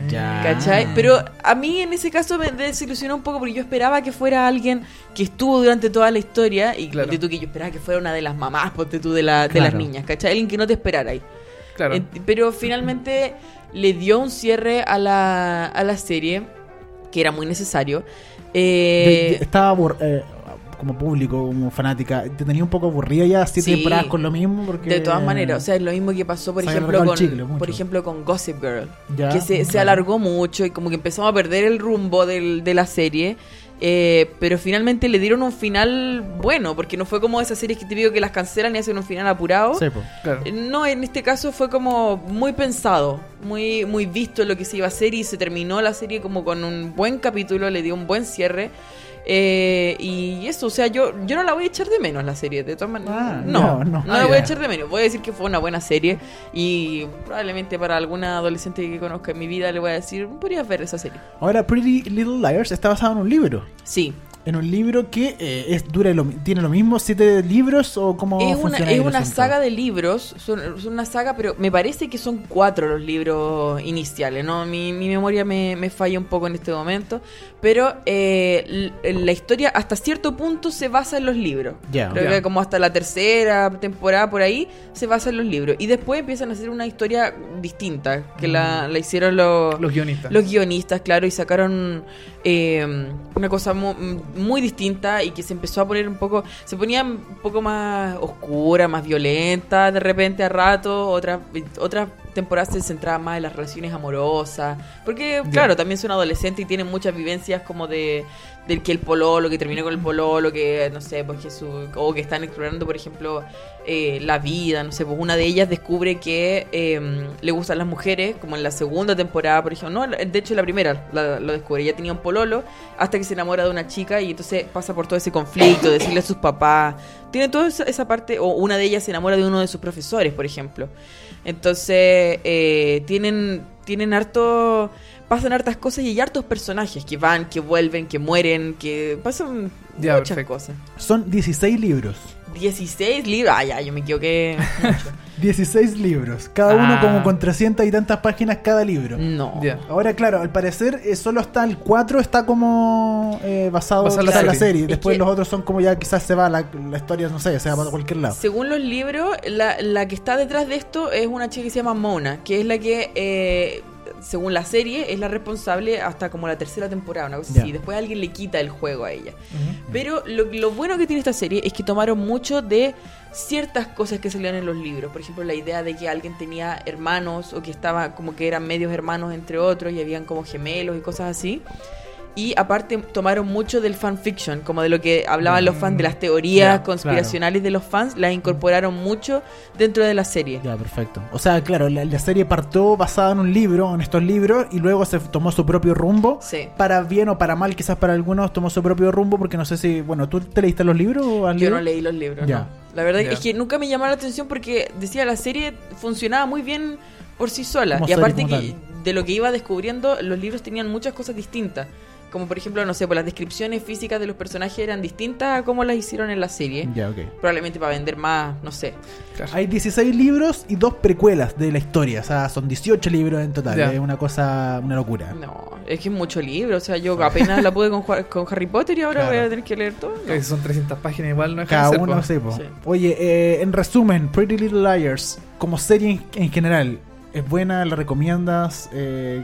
Ya. ¿Cachai? Ah. Pero a mí en ese caso me desilusionó un poco porque yo esperaba que fuera alguien que estuvo durante toda la historia y Claro. tú que yo esperaba que fuera una de las mamás, ponte tú de, la, de Claro. las niñas, ¿cachai? Alguien que no te esperara ahí. Claro. Eh, pero finalmente le dio un cierre a la, a la serie que era muy necesario. Eh, De- de- estaba eh, como público, como fanática, te tenía un poco aburrida ya siete Sí. temporadas con lo mismo porque De todas maneras, o sea, es lo mismo que pasó, por ejemplo, con, chicle por ejemplo, con Gossip Girl, Ya, que se, se alargó mucho y como que empezamos a perder el rumbo del- de la serie. eh, pero finalmente le dieron un final bueno, porque no fue como esas series que te digo que las cancelan y hacen un final apurado. Sí, po. Claro. Eh, No, en este caso fue como muy pensado, muy, muy visto lo que se iba a hacer y se terminó la serie como con un buen capítulo, le dio un buen cierre. Eh, y eso, o sea, yo, yo no la voy a echar de menos la serie, de todas maneras. Ah, no, no, no, no. la Ah, voy a echar de menos. Voy a decir que fue una buena serie y probablemente para alguna adolescente que conozca en mi vida le voy a decir, podrías ver esa serie. Ahora, Pretty Little Liars está basado en un libro. Sí, En un libro que eh, es dura lo, tiene lo mismo, siete libros o cómo es una, funciona es una saga de libros, son, son una saga, pero me parece que son cuatro los libros iniciales, ¿no? Mi, mi memoria me, me falla un poco en este momento, pero eh, la historia hasta cierto punto se basa en los libros. Ya. Creo que como hasta la tercera temporada por ahí se basa en los libros. Y después empiezan a hacer una historia distinta, que la, la hicieron los, Los guionistas. los guionistas, claro, y sacaron eh, una cosa mu- muy, distinta y que se empezó a poner un poco, se ponía un poco más oscura, más violenta de repente a rato, otras otras temporadas se centraban más en las relaciones amorosas, porque claro, también son adolescentes y tienen muchas vivencias como de del que el pololo, que terminó con el pololo, que no sé, pues Jesús, o que están explorando, por ejemplo, eh, la vida, no sé, pues una de ellas descubre que eh, le gustan las mujeres, como en la segunda temporada, por ejemplo, no, de hecho en la primera la- lo descubre, ella tenía un pololo hasta que se enamora de una chica y entonces pasa por todo ese conflicto, decirle a sus papás, tiene toda esa parte, o una de ellas se enamora de uno de sus profesores, por ejemplo. Entonces, eh, tienen, tienen harto. Pasan hartas cosas y hay hartos personajes que van, que vuelven, que mueren, que pasan Ya, muchas perfecto. cosas. Son 16 libros. 16 libros. Ah, ya, yo me equivoqué. mucho. 16 libros. Cada uno Ah. como con 300 y tantas páginas cada libro. No. Ya. Ahora, claro, al parecer eh, solo está el 4, está como eh, basado, Basado en la serie. serie. Es Después que- los otros son como ya quizás se va la, la historia, no sé, se va para cualquier lado. Según los libros, la, la que está detrás de esto es una chica que se llama Mona, que es la que, eh, según la serie, es la responsable hasta como la tercera temporada, una cosa así. Después alguien le quita el juego a ella. Pero lo, lo bueno que tiene esta serie es que tomaron mucho de ciertas cosas que salían en los libros. Por ejemplo, la idea de que alguien tenía hermanos o que estaba como que eran medios hermanos entre otros y habían como gemelos y cosas así. Y aparte tomaron mucho del fanfiction, como de lo que hablaban los fans, de las teorías conspiracionales de los fans, las incorporaron mucho dentro de la serie. Ya, perfecto. O sea, claro, la, la serie partió basada en un libro, en estos libros, y luego se tomó su propio rumbo. Sí. Para bien o para mal, quizás para algunos tomó su propio rumbo, porque no sé si, bueno, ¿tú te leíste los libros o has Yo no leí los libros, no. La verdad es que nunca me llamó la atención porque decía la serie funcionaba muy bien por sí sola. Como y aparte que de lo que iba descubriendo, los libros tenían muchas cosas distintas. Como por ejemplo, no sé, pues las descripciones físicas de los personajes eran distintas a como las hicieron en la serie. Ya, ok. Probablemente para vender más, no sé. Hay 16 libros y dos precuelas de la historia. O sea, son 18 libros en total. Es una cosa, una locura. No, es que es mucho libro. O sea, yo apenas la pude con, Harry Potter y ahora Claro. voy a tener que leer todo. No. Que son 300 páginas igual, no es Cada uno. Sí. Oye, eh, en resumen, Pretty Little Liars, como serie en, en general, ¿es buena? ¿La recomiendas? Eh,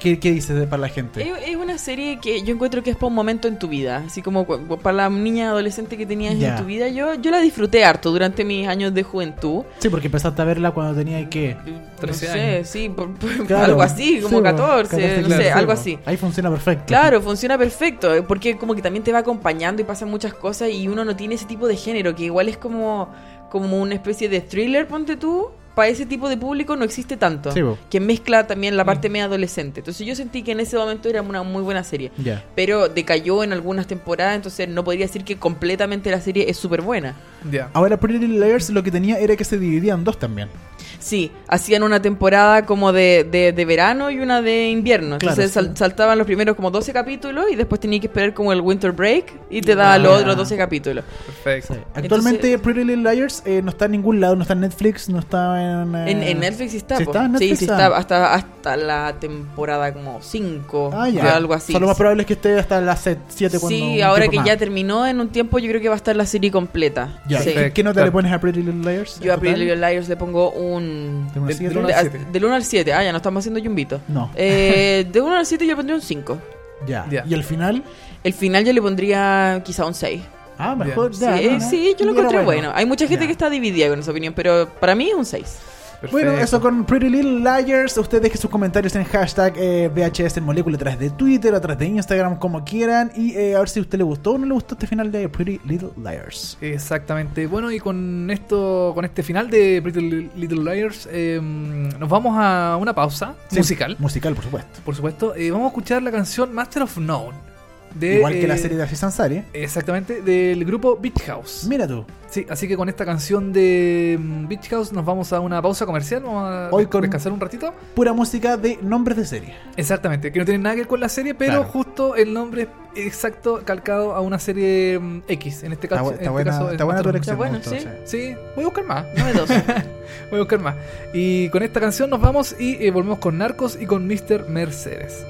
¿qué, ¿Qué dices de- para la gente? Es, es una serie que yo encuentro que es para un momento en tu vida. Así como para la niña adolescente que tenías Ya. en tu vida. Yo, yo la disfruté harto durante mis años de juventud. Sí, porque empezaste a verla cuando tenía que... 13 no sé, años. sí, por- por- Claro. algo así, como Sí, po, 14, 14, no claro, sé, sí, algo así. Ahí funciona perfecto. Claro, funciona perfecto, eh, porque como que también te va acompañando y pasan muchas cosas y uno no tiene ese tipo de género, que igual es como, como una especie de thriller, ponte tú. Para ese tipo de público no existe tanto. Sí, que mezcla también la parte media adolescente. Entonces yo sentí que en ese momento era una muy buena serie. Ya. Pero decayó en algunas temporadas, entonces no podría decir que completamente la serie es súper buena. Ya. Ahora Pretty Little Liars lo que tenía era que se dividía en dos también. Sí, hacían una temporada como de, de, de verano y una de invierno. Claro, Entonces sí. sal- saltaban los primeros como 12 capítulos y después tenías que esperar como el winter break y te Ah, daba los ya. otros 12 capítulos. Perfecto. Actualmente Entonces- Pretty Little Liars eh, no está en ningún lado, no está en Netflix, no está en... eh, En, en Netflix sí está. ¿Sí está en sí, Netflix? sí Ah. está hasta, hasta la temporada como 5 Ah, ya. algo así. O sea, lo más probable es que esté hasta las 7 cuando... Sí, ahora que más. ya terminó en un tiempo, yo creo que va a estar la serie completa. Ya, Sí. ¿qué- ¿Qué nota Claro. le pones a Pretty Little Liars? Yo a Pretty? Little Liars le pongo un... ¿De Del- del uno de- al siete. del 1 al 7. Ah, ya no estamos haciendo yumbito. No. Eh, de 1 al 7 yo le pondría un 5. Ya. Ya. ¿Y al final? El final yo le pondría quizá un 6. Ah, mejor. Ya, sí, no, no. sí, yo lo encontré bueno. Hay mucha gente Ya. que está dividida con esa opinión, pero para mí es un 6. Bueno, eso con Pretty Little Liars. Ustedes dejen sus comentarios en hashtag eh, VHS en molécula a través de Twitter, a través de Instagram, como quieran. Y eh, a ver si a usted le gustó o no le gustó este final de Pretty Little Liars. Exactamente. Bueno, y con esto, con este final de Pretty Li- Little Liars, eh, nos vamos a una pausa Sí, musical, Musical, por supuesto. por supuesto. Eh, vamos a escuchar la canción Master of None. De, Igual que la eh, serie de Aziz Ansari. Exactamente, del grupo Beach House. Mira tú. Sí, así que con esta canción de mm, Beach House nos vamos a una pausa comercial. Vamos a Hoy con- descansar un ratito. Pura música de nombres de serie. Exactamente, que no tiene nada que ver con la serie, pero Claro. justo el nombre exacto calcado a una serie mm, X. En este Está, caso, en está este buena, caso, está es buena tu elección. bueno, sí. Sí, voy a buscar más. 9-2. Voy a buscar más. Y con esta canción nos vamos y eh, volvemos con Narcos y con Mr. Mercedes.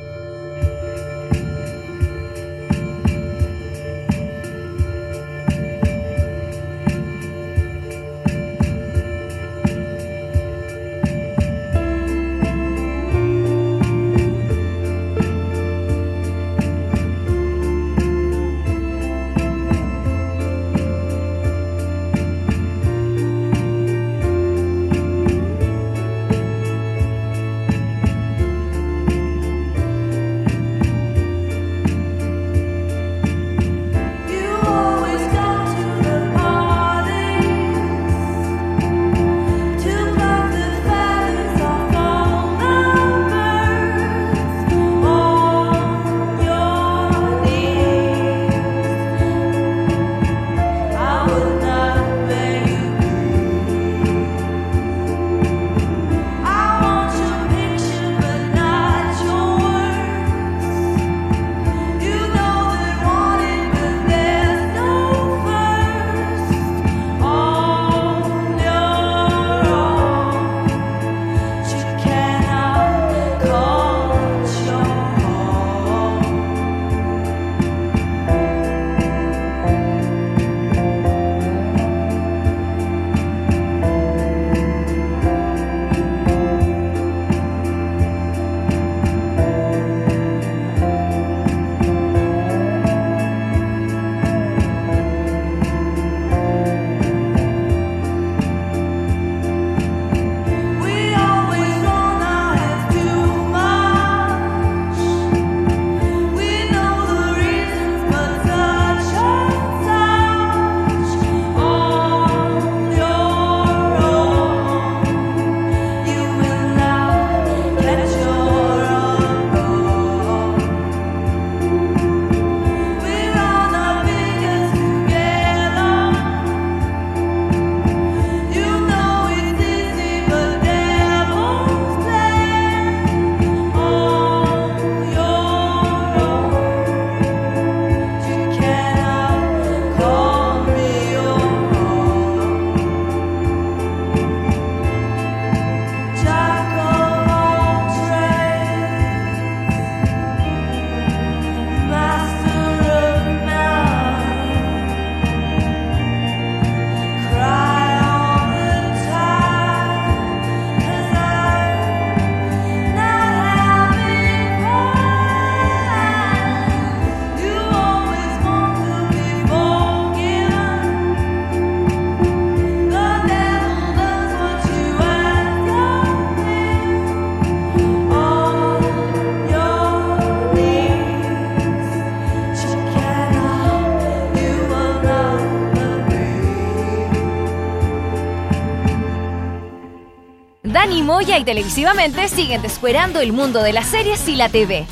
Y televisivamente siguen descuerando el mundo de las series y la TV.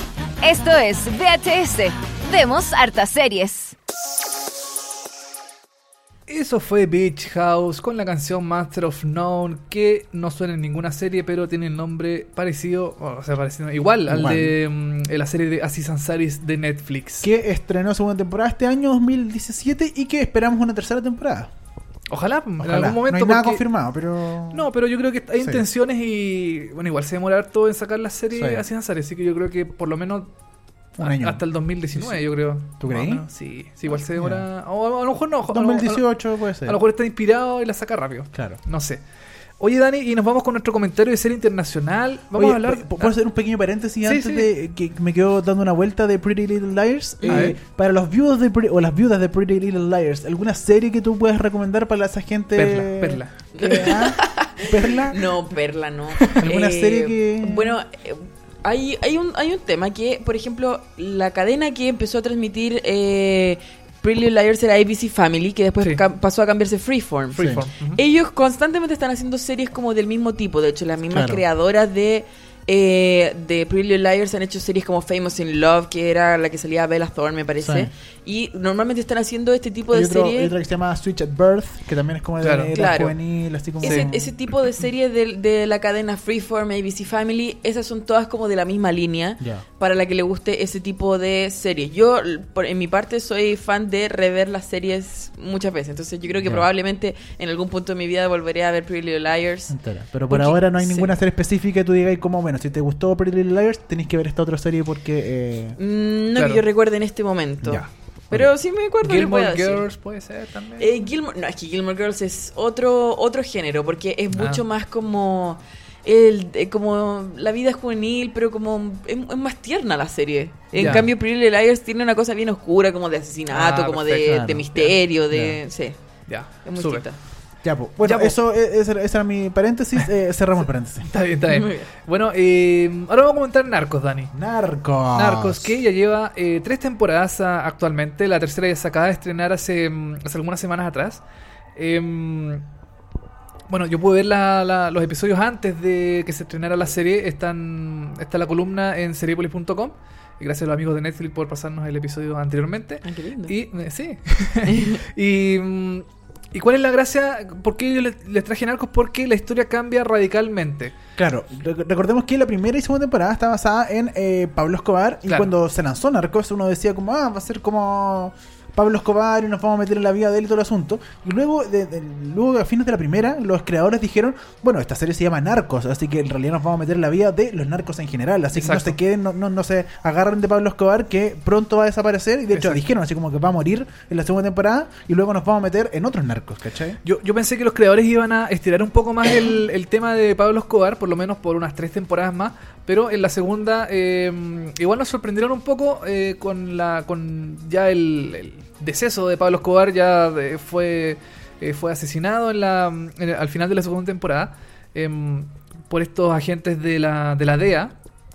Esto es VHS. Vemos hartas series. Eso fue Beach House con la canción Master of None, que no suena en ninguna serie, pero tiene el nombre parecido, o sea, parecido, igual al de mm, la serie de Aziz Ansari's de Netflix. Que estrenó segunda temporada este año 2017 y que esperamos una tercera temporada. Ojalá, en algún momento. no hay nada porque- confirmado, pero. No, pero yo creo que hay Sí. intenciones y. Bueno, igual se demora harto en sacar la serie Sí. Ansari, así que yo creo que por lo menos. Un a- año. Hasta el 2019, Sí. yo creo. ¿Tú Más o creí? menos, Sí, sí, igual se demora. O a, a lo mejor no. a lo- a lo- 2018 puede A, ser. lo mejor está inspirado y la saca rápido. Claro. No sé. Oye, Dani, y nos vamos con nuestro comentario de serie internacional. Vamos Oye, a hablar. ¿pu- ¿Puedo hacer un pequeño paréntesis Sí, antes sí. de que me quedo dando una vuelta de Pretty Little Liars? Eh, ver. para los viudos de o las viudas de Pretty Little Liars, ¿alguna serie que tú puedas recomendar para esa gente? Perla, Perla. ah, ¿Perla? No, Perla, no. ¿Alguna serie que- Bueno, eh, hay, hay, un, hay un tema que, por ejemplo, la cadena que empezó a transmitir eh, Pretty Little Liars era ABC Family, que después Sí. pasó a cambiarse Freeform. Freeform. Ellos constantemente están haciendo series como del mismo tipo. De hecho, las mismas Claro. creadoras de, eh, de Pretty Little Liars han hecho series como Famous in Love, que era la que salía Bella Thorne, me parece. Sí. Y normalmente están haciendo este tipo Hay de series. otra que se llama Switch at Birth, que también es como de Claro. juvenil, así como... Ese, ese tipo de series de, de la cadena Freeform, ABC Family, esas son todas como de la misma línea Ya. para la que le guste ese tipo de series. Yo, por- en mi parte, soy fan de rever las series muchas veces. Entonces, yo creo que Ya. probablemente en algún punto de mi vida volveré a ver Pretty Little Liars. Entera. Pero por Porque- ahora no hay sí. ninguna serie específica que tú digas como, bueno, si te gustó Pretty Little Liars, tenéis que ver esta otra serie porque... eh, Mm, no Claro. que yo recuerde en este momento. Ya. Pero sí me acuerdo. Gilmore decir. Girls puede ser también. Eh, Gilmore, no, es que Gilmore Girls es otro, otro género, porque es Ah. mucho más como el eh, como la vida juvenil, pero como es, es más tierna la serie. En Ya. cambio, Pretty Little Liars tiene una cosa bien oscura, como de asesinato, Ah, como perfecto. de, Claro. de misterio, Ya. de... Sí, ya, es muy. Ya, pues. Bueno, Ya, po. eso, eh, ese, ese era mi paréntesis. eh, cerramos el paréntesis. Está bien, está bien. Muy bien. Bueno, eh, ahora vamos a comentar Narcos, Dani. Narcos. Narcos, que ya lleva eh, tres temporadas ah, actualmente. La tercera ya se acaba de estrenar hace, mm, hace algunas semanas atrás. Em, bueno, yo pude ver la- la- los episodios antes de que se estrenara la serie. Están, está la columna en seriepolis.com. Y gracias a los amigos de Netflix por pasarnos el episodio anteriormente. Ay, qué lindo. Y, eh, sí. y, mm, ¿y cuál es la gracia? ¿Por qué yo les, les traje Narcos? Porque la historia cambia radicalmente. Claro, rec- recordemos que la primera y segunda temporada está basada en eh, Pablo Escobar. Y Claro. cuando se lanzó Narcos, uno decía como, ah, va a ser como Pablo Escobar y nos vamos a meter en la vida de él y todo el asunto. Y luego, de, de- luego a fines de la primera, los creadores dijeron, bueno, esta serie se llama Narcos, así que en realidad nos vamos a meter en la vida de los narcos en general. Así que no se queden, no, no, no se agarren de Pablo Escobar, que pronto va a desaparecer. Y de hecho Exacto. dijeron así como que va a morir en la segunda temporada y luego nos vamos a meter en otros narcos, ¿cachai? Yo, yo pensé que los creadores iban a estirar un poco más el, el tema de Pablo Escobar, por lo menos por unas tres temporadas más, pero en la segunda eh, igual nos sorprendieron un poco eh, con la con ya el, el deceso de Pablo Escobar, ya eh, fue, eh, fue asesinado en la, en al final de la segunda temporada em, por estos agentes de la, de la DEA,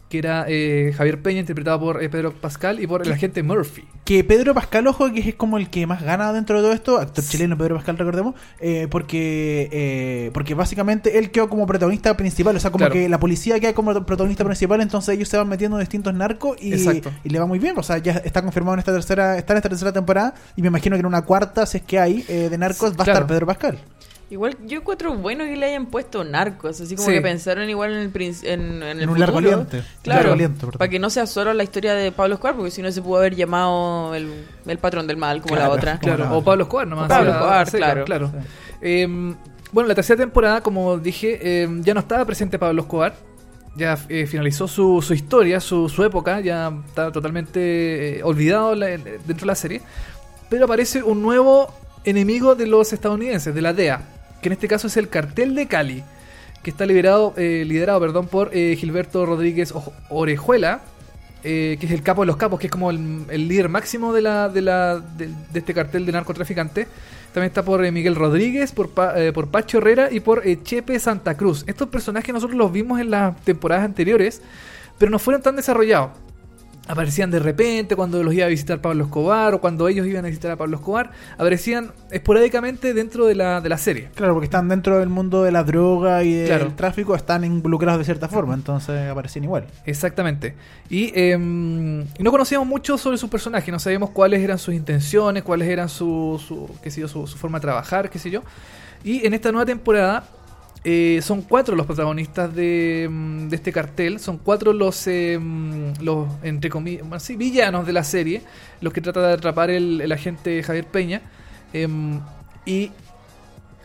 que era eh, Javier Peña, interpretado por eh, Pedro Pascal, y por el agente Murphy. Que Pedro Pascal, ojo, que es como el que más gana dentro de todo esto, actor chileno Pedro Pascal, recordemos, eh, porque eh, porque básicamente él quedó como protagonista principal, o sea, como Claro. que la policía queda como protagonista principal, entonces ellos se van metiendo en distintos narcos y, y le va muy bien, o sea, ya está confirmado en esta tercera, está en esta tercera temporada y me imagino que en una cuarta, si es que hay, eh, de narcos, va a estar Pedro Pascal. Igual yo encuentro bueno que le hayan puesto narcos, así como Sí. que pensaron igual en el, en, en el En un largo aliento. Claro, aliento, para que no sea solo la historia de Pablo Escobar, porque si no se pudo haber llamado el, el patrón del mal como Claro, la otra. Como Claro, la- o Pablo Escobar nomás. O Pablo Escobar, sí, claro. Eh, bueno, la tercera temporada, como dije, eh, ya no estaba presente Pablo Escobar. Ya eh, finalizó su, su historia, su, su época, ya está totalmente eh, olvidado la- dentro de la serie. Pero aparece un nuevo enemigo de los estadounidenses, de la DEA, que en este caso es el cartel de Cali, que está liberado, eh, liderado perdón, por eh, Gilberto Rodríguez Orejuela, eh, que es el capo de los capos, que es como el, el líder máximo de, la, de, la, de, este cartel de narcotraficante. También está por Miguel Rodríguez, por, por Pacho Herrera y por Chepe Santa Cruz. Estos personajes nosotros los vimos en las temporadas anteriores, pero no fueron tan desarrollados. Aparecían de repente cuando los iba a visitar Pablo Escobar o cuando ellos iban a visitar a Pablo Escobar, aparecían esporádicamente dentro de la, de la serie. Claro, porque están dentro del mundo de la droga y del Claro. tráfico, están involucrados de cierta forma, entonces aparecían igual. Exactamente. Y eh, no conocíamos mucho sobre su personaje, no sabíamos cuáles eran sus intenciones, cuáles eran su, su, qué sé yo, su, su forma de trabajar, qué sé yo. Y en esta nueva temporada eh, son cuatro los protagonistas de, mm, de este cartel, son cuatro los, eh, mm, los entre comillas, sí, villanos de la serie, los que trata de atrapar el, el agente Javier Peña. Em, y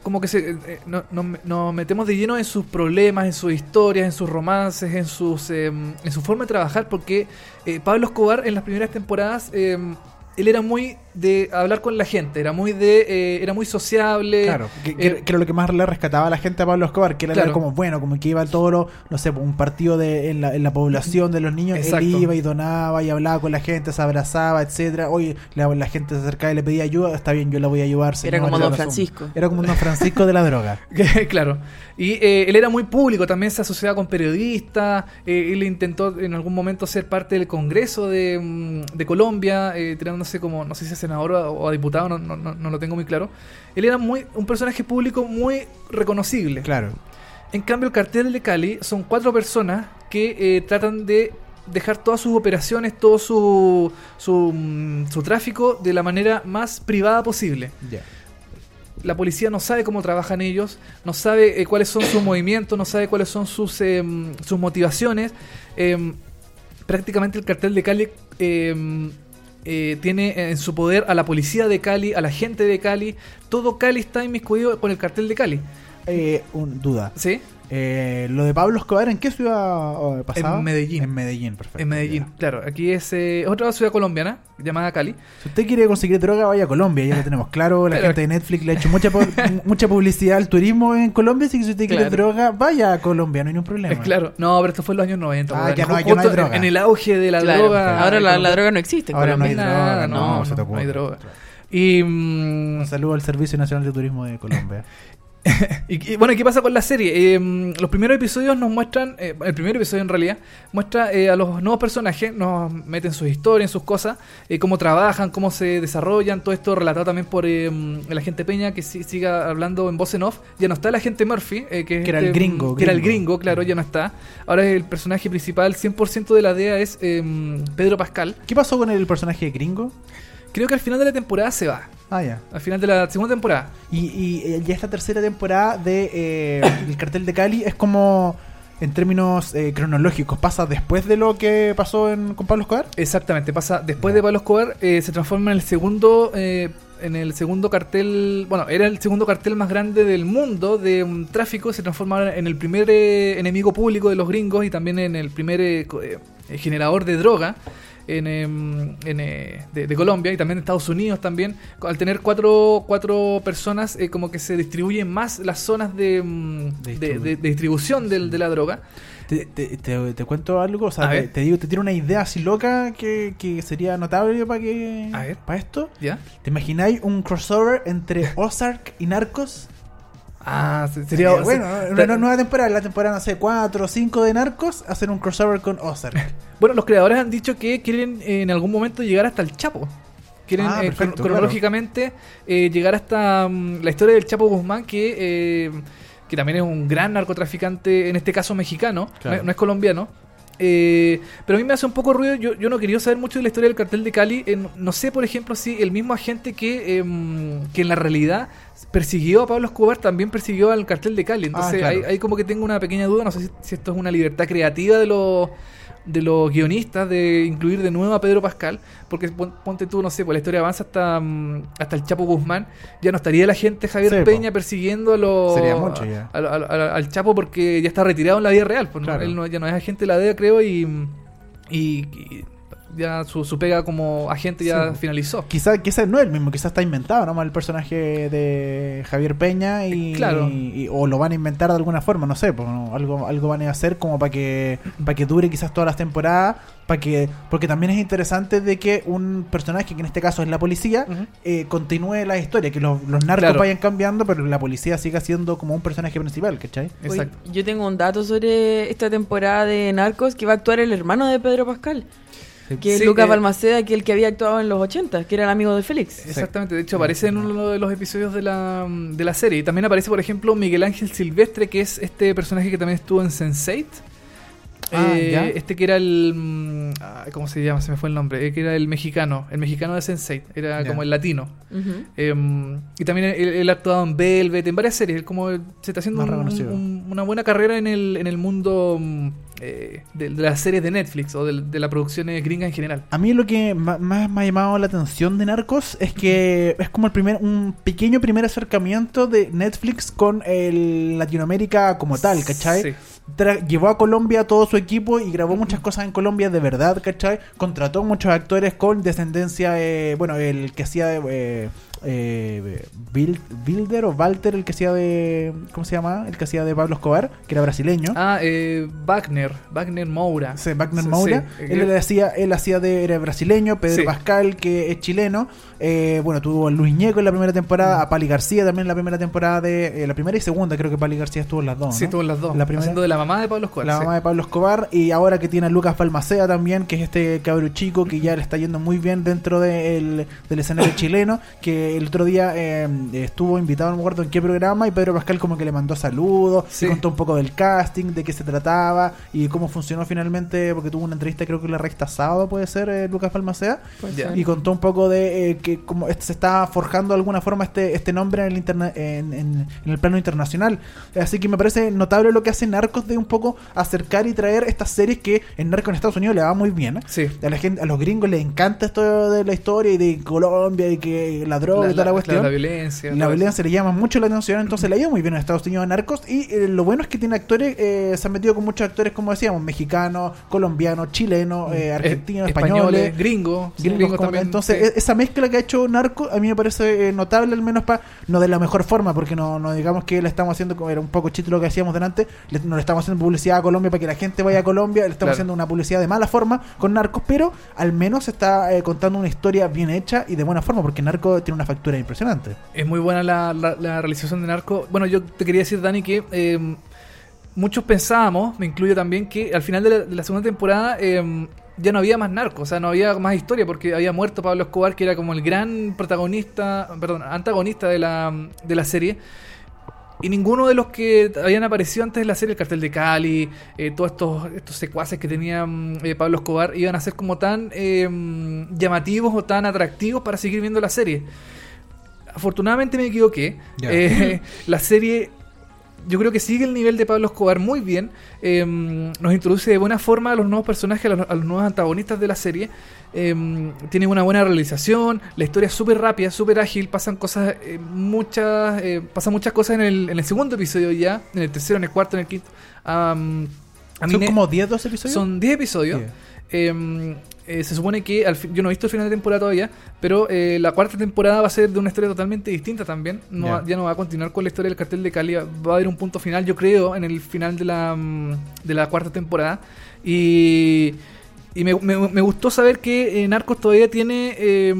como que se, eh, no- no- nos metemos de lleno en sus problemas, en sus historias, en sus romances, en sus em, en su forma de trabajar, porque eh, Pablo Escobar en las primeras temporadas em, él era muy de hablar con la gente, era muy de eh, era muy sociable. Claro, que, que- eh, que era lo que más le rescataba a la gente a Pablo Escobar, que Claro. era como bueno, como que iba al toro, no sé, un partido de, en, la, en la población de los niños, Exacto. él iba y donaba y hablaba con la gente, se abrazaba, etcétera Oye, la, la gente se acercaba y le pedía ayuda, está bien, yo la voy a ayudar. Era como Don lo. Francisco. Era como Don Francisco de la droga. Claro. Y eh, él era muy público, también se asociaba con periodistas. eh, él intentó en algún momento ser parte del Congreso de, mm, de Colombia, eh, tirándose como, no sé si senador o, a diputado, no, no, no- no lo tengo muy claro. Él era muy un personaje público muy reconocible. Claro. En cambio, el cartel de Cali son cuatro personas que eh, tratan de dejar todas sus operaciones, todo su, su, mm, su tráfico de la manera más privada posible la policía no sabe cómo trabajan ellos, no sabe eh, cuáles son sus movimientos, no sabe cuáles son sus, em, sus motivaciones. Em, prácticamente el cartel de Cali em, eh, tiene en su poder a la policía de Cali, a la gente de Cali. Todo Cali está inmiscuido con el cartel de Cali. Eh, un, duda. ¿Sí? Eh, lo de Pablo Escobar, ¿en qué ciudad eh, pasaba? En Medellín. En Medellín, perfecto. En Medellín, ya. claro. Aquí es eh, otra ciudad colombiana llamada Cali. Si usted quiere conseguir droga, vaya a Colombia, ya lo tenemos claro. La Pero- gente de Netflix le ha hecho mucha, mucha publicidad al turismo en Colombia, así que si usted quiere Claro. droga, vaya a Colombia, no hay ningún problema. Es claro. No, pero esto fue en los años 90. Ah, ya no hay- ya Justo no hay en- droga. En el auge de la Claro. droga. Ahora la, droga no existe. en Ahora no hay droga, Nada, no, no, se te no hay droga. Y, mm, Un saludo al Servicio Nacional de Turismo de Colombia. y, y, bueno, ¿qué pasa con la serie? Eh, los primeros episodios nos muestran, eh, el primer episodio en realidad, muestra eh, a los nuevos personajes, nos meten sus historias, sus cosas, eh, cómo trabajan, cómo se desarrollan, todo esto relatado también por mm, el agente Peña, que si- siga hablando en voz en off. Ya no está el agente Murphy, eh, que, Que era el este, gringo, Que era el gringo. claro, ya no está. Ahora es el personaje principal, 100% de la DEA es mm, Pedro Pascal. ¿Qué pasó con el personaje gringo? Creo que al final de la temporada se va. Ah, ya. Al final de la segunda temporada. Y, y, ya esta tercera temporada de eh, El Cartel de Cali es como, en términos eh, cronológicos, pasa después de lo que pasó en, con Pablo Escobar. Exactamente, pasa después de Pablo Escobar, eh, se transforma en el segundo, eh, en el segundo cartel, bueno, era el segundo cartel más grande del mundo de un tráfico, se transforma en el primer eh, enemigo público de los gringos y también en el primer generador de droga. En, em, en, eh, de, de Colombia y también de Estados Unidos también al tener cuatro, cuatro personas eh, como que se distribuyen más las zonas de, mm, De de, distribu- de- de distribución de la droga Te, te, te- te cuento algo, o sea, te, digo, te tiro una idea así loca que, que sería notable para que A ver. para esto. ¿ya? ¿Te imagináis un crossover entre Ozark y Narcos? Ah, se- sería bueno, se- una, una nueva temporada, la temporada, no sé, 4 o 5 de Narcos, hacer un crossover con Ozark. Bueno, los creadores han dicho que quieren eh, en algún momento llegar hasta el Chapo. Quieren Ah, eh, cron- cronológicamente eh, llegar hasta mm, la historia del Chapo Guzmán, que, eh, que también es un gran narcotraficante, en este caso mexicano, Claro. no, no es colombiano. Eh, pero a mí me hace un poco ruido, yo, yo no quería saber mucho de la historia del cartel de Cali. Eh, no- sé, por ejemplo, si el mismo agente que, em, que en la realidad persiguió a Pablo Escobar también persiguió al cartel de Cali. Entonces Ah, claro. ahí, ahí como que tengo una pequeña duda, no sé si, si esto es una libertad creativa de los de los guionistas de incluir de nuevo a Pedro Pascal, porque pon- ponte tú, no sé, pues la historia avanza hasta, mm, hasta el Chapo Guzmán, ya no estaría la gente Javier Sí, po. Peña persiguiendo a los Sería mucho ya. a- a- a- al Chapo porque ya está retirado en la vida real, pues, ¿no? Él no- ya no es agente de la DEA, creo, y, y, y ya su, su pega como agente ya Sí, po. finalizó. Quizás quizá no es el mismo, quizás está inventado nomás el personaje de Javier Peña y, Claro. y- o lo van a inventar de alguna forma, no sé, pues, ¿no? algo algo van a hacer como para que para que dure quizás todas las temporadas, para que porque también es interesante de que un personaje que en este caso es la policía eh, continúe la historia, que los, los narcos Claro. vayan cambiando, pero la policía siga siendo como un personaje principal, ¿cachai? Exacto. yo tengo un dato sobre esta temporada de Narcos que va a actuar el hermano de Pedro Pascal. Que es Sí, Lucas eh, Balmaceda, que el que había actuado en los 80, que era el amigo de Félix. Exactamente, de hecho aparece en uno de los episodios de la, de la serie. Y también aparece, por ejemplo, Miguel Ángel Silvestre, que es este personaje que también estuvo en Sense8. Ah, Eh, este que era el. mm, ah, ¿Cómo se llama? Se me fue el nombre. Eh, que era el mexicano. El mexicano de Sense8. Era Ya. como el latino. Eh, y también él, él ha actuado en Velvet, en varias series. Él como se está haciendo Más un- reconocido. un- una buena carrera en el, en el mundo mm, eh, de, de las series de Netflix o de, de la producción eh, gringa en general. A mí lo que más me ha llamado la atención de Narcos es que es como el primer un pequeño primer acercamiento de Netflix con el Latinoamérica como tal, ¿cachai? Sí. Llevó a Colombia a todo su equipo y grabó muchas cosas en Colombia de verdad, ¿cachai? Contrató muchos actores con descendencia, eh, bueno, el que hacía. Eh, eh, Bil- Bilder o Walter, el que hacía de... ¿Cómo se llama? El que hacía de Pablo Escobar, que era brasileño. Ah, eh, Wagner. Wagner Moura. Sí, Wagner Sí, Moura. sí. Él, le hacía, él hacía de era brasileño, Pedro Sí. Pascal, que es chileno. Eh, bueno, tuvo a Luis Ñeco en la primera temporada, Mm. a Pali García también en la primera temporada de. eh, la primera y segunda, creo que Pali García estuvo en las dos. Sí, ¿no? estuvo en las dos. La primera- Haciendo de la mamá de Pablo Escobar. La mamá de Pablo Escobar. Y ahora que tiene a Lucas Balmaceda también, que es este cabro chico que ya le está yendo muy bien dentro del- del escenario chileno. Que el otro día eh, estuvo invitado, no me acuerdo en qué programa, y Pedro Pascal como que le mandó saludos, Sí. contó un poco del casting, de qué se trataba y cómo funcionó finalmente, porque tuvo una entrevista creo que la revista Sábado, puede ser, eh, Lucas Ya. ser. Y contó un poco de eh, que como este, se está forjando de alguna forma este, este nombre en el, interna- en, en- en el plano internacional. Así que me parece notable lo que hace Narcos de un poco acercar y traer estas series que en Narcos en Estados Unidos le va muy bien. ¿eh? Sí. A, la gente, a los gringos les encanta esto de la historia y de Colombia y que la droga y toda la, cuestión. la violencia. La violencia le llama mucho la atención, entonces le ha ido muy bien en Estados Unidos a Narcos. Y eh, lo bueno es que tiene actores, eh, se han metido con muchos actores, como decíamos, mexicanos, colombianos, chilenos, eh, Eh, argentinos, españoles. gringos. Gringos gringos como- también. entonces, sí. e- esa mezcla que ha hecho Narco a mí me parece notable, al menos para no de la mejor forma, porque no, no digamos que le estamos haciendo, como era un poco chiste lo que hacíamos delante, le- no le estamos haciendo publicidad a Colombia para que la gente vaya a Colombia, le estamos Claro. haciendo una publicidad de mala forma con Narcos, pero al menos está contando una historia bien hecha y de buena forma, porque Narco tiene una factura impresionante. Es muy buena la, la- la realización de Narco. Bueno, yo te quería decir, Dani, que eh, muchos pensábamos, me incluyo también, que al final de la, de la segunda temporada eh, ya no había más Narco, o sea, no había más historia porque había muerto Pablo Escobar, que era como el gran protagonista, perdón, antagonista de la, de la serie. Y ninguno de los que habían aparecido antes de la serie, el cartel de Cali, eh, todos estos, estos secuaces que tenía mm, eh, Pablo Escobar, iban a ser como tan eh, llamativos o tan atractivos para seguir viendo la serie. Afortunadamente me equivoqué. Ya. Eh, la serie, yo creo que sigue el nivel de Pablo Escobar muy bien. Eh, nos introduce de buena forma a los nuevos personajes, a los, a los nuevos antagonistas de la serie. Eh, tiene una buena realización, la historia es súper rápida, súper ágil, pasan cosas, eh, muchas, eh, pasan muchas cosas en el, en el segundo episodio ya, en el tercero, en el cuarto, en el quinto. Son como 10, 12 episodios. son 10 episodios. Eh, eh, se supone que al yo no he visto el final de temporada todavía, pero eh, la cuarta temporada va a ser de una historia totalmente distinta también. No Ya. va- ya no va a continuar con la historia del cartel de Cali. Va a haber un punto final, yo creo, en el final de la, mm, de la cuarta temporada. Y, y me, me- me gustó saber que eh, Narcos todavía tiene, eh,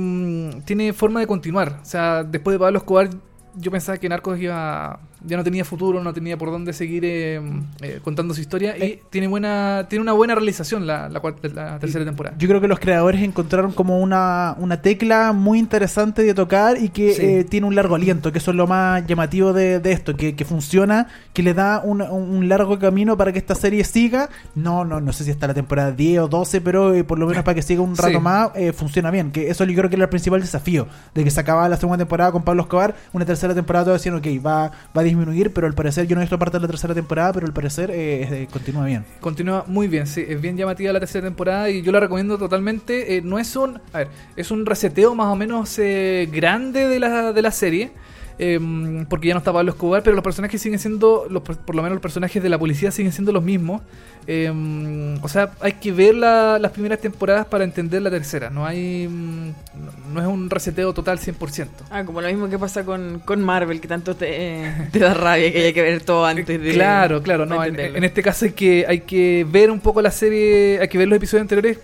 tiene forma de continuar. O sea, después de Pablo Escobar, yo pensaba que Narcos iba ya no tenía futuro, no tenía por dónde seguir eh, eh, contando su historia. Y Eh. tiene buena tiene una buena realización la, la, cuarta- la tercera temporada. Yo creo que los creadores encontraron como una, una tecla muy interesante de tocar y que Sí. eh, tiene un largo aliento, que eso es lo más llamativo de, de esto, que, que funciona, que le da un, un largo camino para que esta serie siga. No, no, no sé si está la temporada 10 o 12, pero eh, por lo menos para que siga un rato Sí. más, funciona bien. Que eso yo creo que era el principal desafío, de que se acababa la segunda temporada con Pablo Escobar, una tercera temporada todos decían, ok, va, va a disminuir, pero al parecer, yo no he visto parte de la tercera temporada, pero al parecer eh, continúa bien. Continúa muy bien, sí, es bien llamativa la tercera temporada y yo la recomiendo totalmente. Eh, no es un, a ver, es un reseteo más o menos eh, grande de la, de la serie. eh, porque ya no está Pablo Escobar, pero los personajes siguen siendo, los, por lo menos los personajes de la policía siguen siendo los mismos. Eh, o sea, hay que ver la- las primeras temporadas para entender la tercera. No hay, mm, no, no es un reseteo total 100%. Ah, como lo mismo que pasa con, con Marvel, que tanto te, eh, te da rabia que haya que ver todo antes de. Claro, claro, no, en, en este caso hay que, hay que ver un poco la serie, hay que ver los episodios anteriores,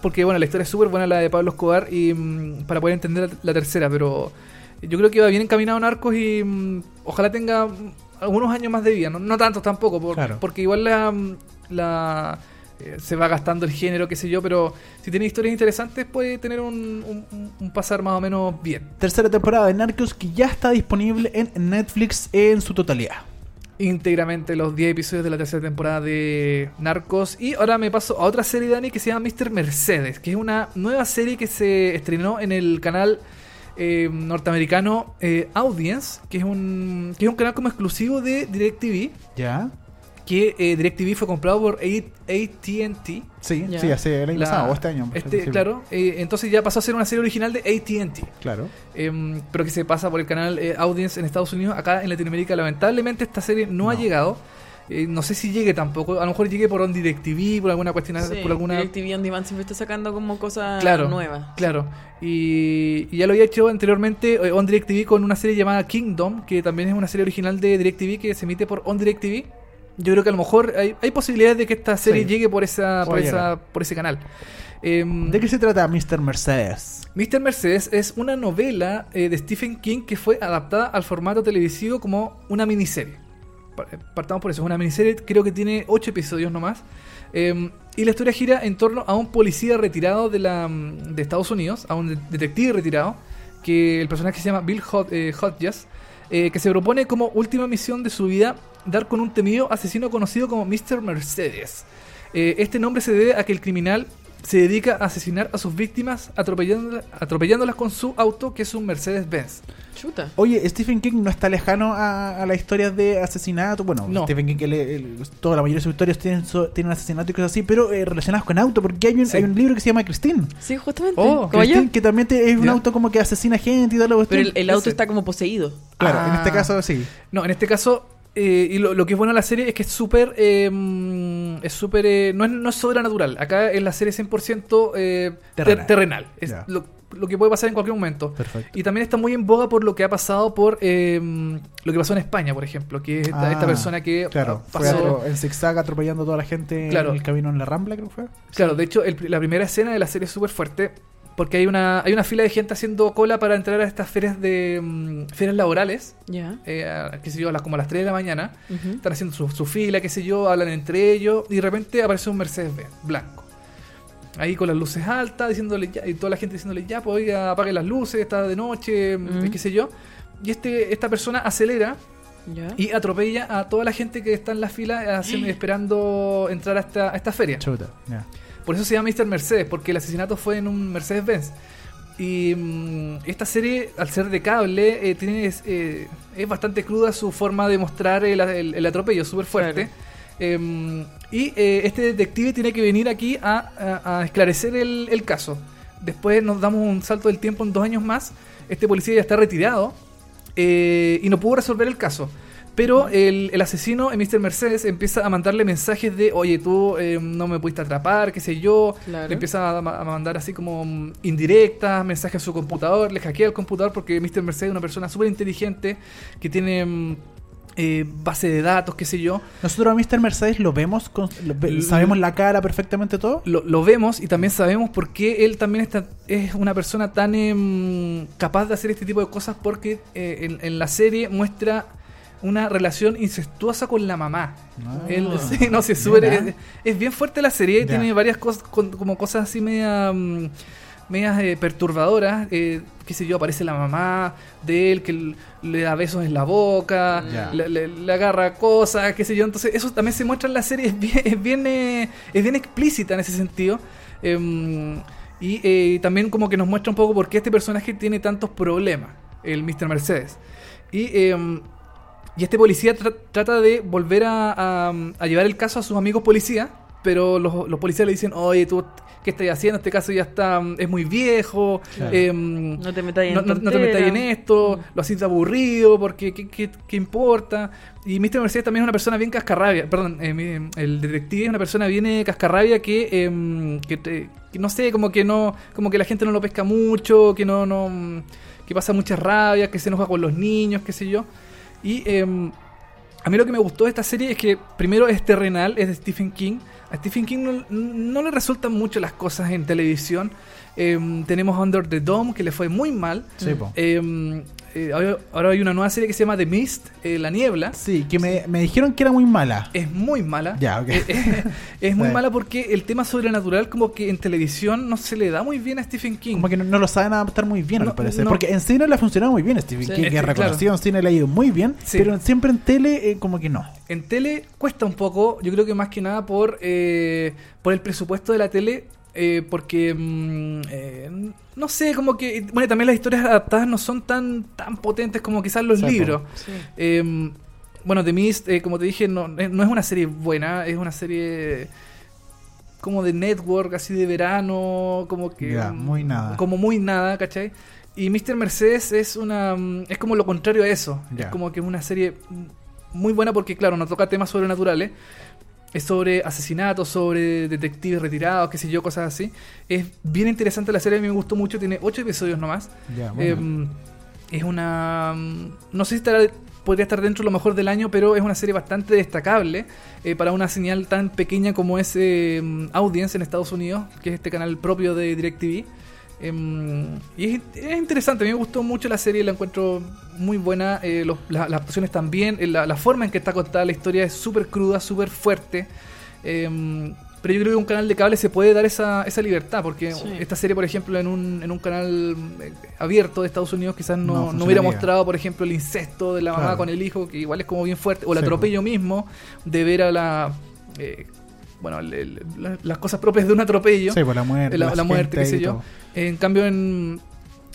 porque bueno, la historia es súper buena la de Pablo Escobar y mm, para poder entender la, la tercera, pero yo creo que va bien encaminado Narcos y mm, ojalá tenga algunos años más de vida, no, no tantos tampoco, por- Claro. porque igual la, la eh, se va gastando el género, qué sé yo, pero si tiene historias interesantes puede tener un, un- un- un pasar más o menos bien. Tercera temporada de Narcos que ya está disponible en Netflix en su totalidad. íntegramente los 10 episodios de la tercera temporada de Narcos. Y ahora me paso a otra serie, Dani, que se llama Mr. Mercedes, que es una nueva serie que se estrenó en el canal eh, norteamericano eh, Audience, que es, un, que es un canal como exclusivo de DirecTV, ¿Ya? Que eh, DirecTV fue comprado por AT&T. Sí, sí, hace el año La- pasado o este año. Este, Sí, claro, eh, entonces ya pasó a ser una serie original de AT&T. Claro. Em, pero que se pasa por el canal eh, Audience en Estados Unidos. Acá en Latinoamérica, lamentablemente, esta serie no, ha llegado. Eh, no sé si llegue tampoco. A lo mejor llegue por On DirecTV, por alguna cuestión, Sí, por alguna. DirecTV On Demand siempre está sacando como cosas Claro, nuevas. Claro. Y, y ya lo había hecho anteriormente eh, On DirecTV con una serie llamada Kingdom, que también es una serie original de DirecTV que se emite por On DirecTV. Yo creo que a lo mejor hay, hay posibilidades de que esta serie Sí. llegue por esa, por esa, por ese canal. Em, ¿De qué se trata Mr. Mercedes? Mr. Mercedes es una novela eh, de Stephen King que fue adaptada al formato televisivo como una miniserie. Eh, Partamos por eso, es una miniserie, creo que tiene 8 episodios nomás. Eh, y la historia gira en torno a un policía retirado de, la, mm, de Estados Unidos, a un de- detective retirado, que el personaje se llama Bill Hod- eh, Hodges, que se propone como última misión de su vida dar con un temido asesino conocido como Mr. Mercedes. Eh, este nombre se debe a que el criminal se dedica a asesinar a sus víctimas atropellándola- atropellándolas con su auto, que es un Mercedes-Benz. Chuta. Oye, Stephen King no está lejano a, a las historias de asesinato. Bueno, No. Stephen King, él- toda la mayoría de sus historias tienen, so- tienen asesinato y cosas así, pero eh, relacionados con auto, porque hay un, Sí. hay un libro que se llama Christine. Sí, justamente. Oh. Christine, que también te- es un Ya. auto como que asesina gente y cuestión. Pero el, el auto Ese. está como poseído. Claro, en Ah. este caso sí. No, en este caso, eh, y lo, lo que es bueno de la serie es que es súper. eh, es súper. eh, no, es, no es sobrenatural. Acá en la serie es 100% eh, ter- Terrenal. terrenal. Es Ya. lo, lo que puede pasar en cualquier momento. Perfecto. Y también está muy en boga por lo que ha pasado por. eh, lo que pasó en España, por ejemplo. Que es esta, Ah, esta persona que Claro, fue pasó. atro- en zigzag atropellando a toda la gente Claro. en el camino en la Rambla, creo que fue. Claro, de hecho, el- la primera escena de la serie es súper fuerte. Porque hay una, hay una fila de gente haciendo cola para entrar a estas ferias de mm, ferias laborales. Ya. eh, a- qué sé yo, a las, como a las 3 de la mañana. Están haciendo su, su fila, qué sé yo, hablan entre ellos. Y de repente aparece un Mercedes-Benz blanco. Ahí con las luces altas, diciéndole ya, y toda la gente diciéndole ya, pues oiga, apague las luces, está de noche, Mm. qué sé yo. Y este, esta persona acelera y atropella a toda la gente que está en la fila haciendo- esperando entrar a esta, a esta feria. Chuta. Por eso se llama Mr. Mercedes, porque el asesinato fue en un Mercedes-Benz. Y mm, esta serie, al ser de cable, eh, tiene, es, eh, es bastante cruda su forma de mostrar el, el- el atropello, súper fuerte. Eh, y eh, este detective tiene que venir aquí a, a- a esclarecer el, el caso. Después nos damos un salto del tiempo en dos años más. Este policía ya está retirado y no pudo resolver el caso. Pero el, el asesino, eh, Mr. Mercedes, empieza a mandarle mensajes de, oye, tú eh, no me pudiste atrapar, qué sé yo. Claro. Le empieza a, ma- a mandar así como mm, indirectas, mensajes a su computador, le hackea el computador porque Mr. Mercedes es una persona súper inteligente que tiene mm, eh, base de datos, qué sé yo. Nosotros a Mr. Mercedes lo vemos, con- lo sabemos la cara perfectamente todo. Lo, lo vemos y también sabemos por qué él también está, es una persona tan em, capaz de hacer este tipo de cosas porque eh, en, en la serie muestra una relación incestuosa con la mamá. Ah. Él, sí, no súper- Mira. es, es bien fuerte la serie, Ya. tiene varias cosas, como cosas así media, mm, medias eh, perturbadoras. Eh, qué sé yo, aparece la mamá de él que le da besos en la boca, le, le- le agarra cosas, qué sé yo. Entonces, eso también se muestra en la serie, es bien, es bien, eh, es bien explícita en ese sentido. Em, y eh, también como que nos muestra un poco por qué este personaje tiene tantos problemas, el Mr. Mercedes. Y, em, y este policía tra- trata de volver a, a- a llevar el caso a sus amigos policías, pero los, los policías le dicen, oye, tú, ¿qué estás haciendo? Este caso ya está, mm, es muy viejo. Claro. em, No te metas en no, no- no te tontera. metas en esto, lo haces aburrido, porque ¿qué, qué, qué importa? Y Mr. Mercedes también es una persona bien cascarrabia, perdón, eh, el detective es una persona bien eh, cascarrabia que, em, que, te- que no sé, como que no, como que la gente no lo pesca mucho, que no, no, mm, que pasa mucha rabia, que se enoja con los niños, qué sé yo. Y em, a mí lo que me gustó de esta serie es que primero es terrenal, es de Stephen King. A Stephen King no, no le resultan mucho las cosas en televisión. Em, tenemos Under the Dome, que le fue muy mal. Sí, po. Eh, ahora- ahora hay una nueva serie que se llama The Mist, eh, La Niebla. Sí, que me, me dijeron que era muy mala. Es muy mala. Ya, ok. Eh, es muy mala porque el tema sobrenatural como que en televisión no se le da muy bien a Stephen King. Como que no, no lo saben adaptar muy bien, No, al parecer. no. Porque en cine le ha funcionado muy bien a Stephen Sí. King, que es reconocido en cine le ha ido muy bien, Sí. pero siempre en tele como que no. En tele cuesta un poco, yo creo que más que nada por, por el presupuesto de la tele, eh, porque, mm, eh, no sé, como que, bueno, también las historias adaptadas no son tan, tan potentes como quizás los libros. Sí. Eh, bueno, The Mist, eh, como te dije, no, eh, no es una serie buena, es una serie como de network, así de verano, como que... Ya, mm, muy nada. Como muy nada, ¿cachai? Y Mr. Mercedes es una mm, es como lo contrario a eso. Ya. Es como que es una serie muy buena porque, claro, no toca temas sobrenaturales. Es sobre asesinatos, sobre detectives retirados, qué sé yo, cosas así. Es bien interesante la serie, a mí me gustó mucho, tiene ocho episodios nomás. Eh, bueno. es una. mm, No sé si estará, podría estar dentro de lo mejor del año, pero es una serie bastante destacable eh, para una señal tan pequeña como es eh, mm, Audience en Estados Unidos, que es este canal propio de DirecTV. Em, y es, es interesante, a mí me gustó mucho la serie, la encuentro muy buena. eh, los- la- las actuaciones también, eh, la, la forma en que está contada la historia es súper cruda, súper fuerte. Em, pero yo creo que un canal de cable se puede dar esa, esa libertad, porque Sí. esta serie, por ejemplo, en un, en un canal eh, abierto de Estados Unidos, quizás No no, hubiera mostrado, por ejemplo, el incesto de la mamá Claro. con el hijo, que igual es como bien fuerte, o el Sí, atropello mismo, de ver a la. eh, bueno, el- el- la- las cosas propias de un atropello. Sí, por la muerte. la, la muerte, qué sé yo. todo. En cambio, en,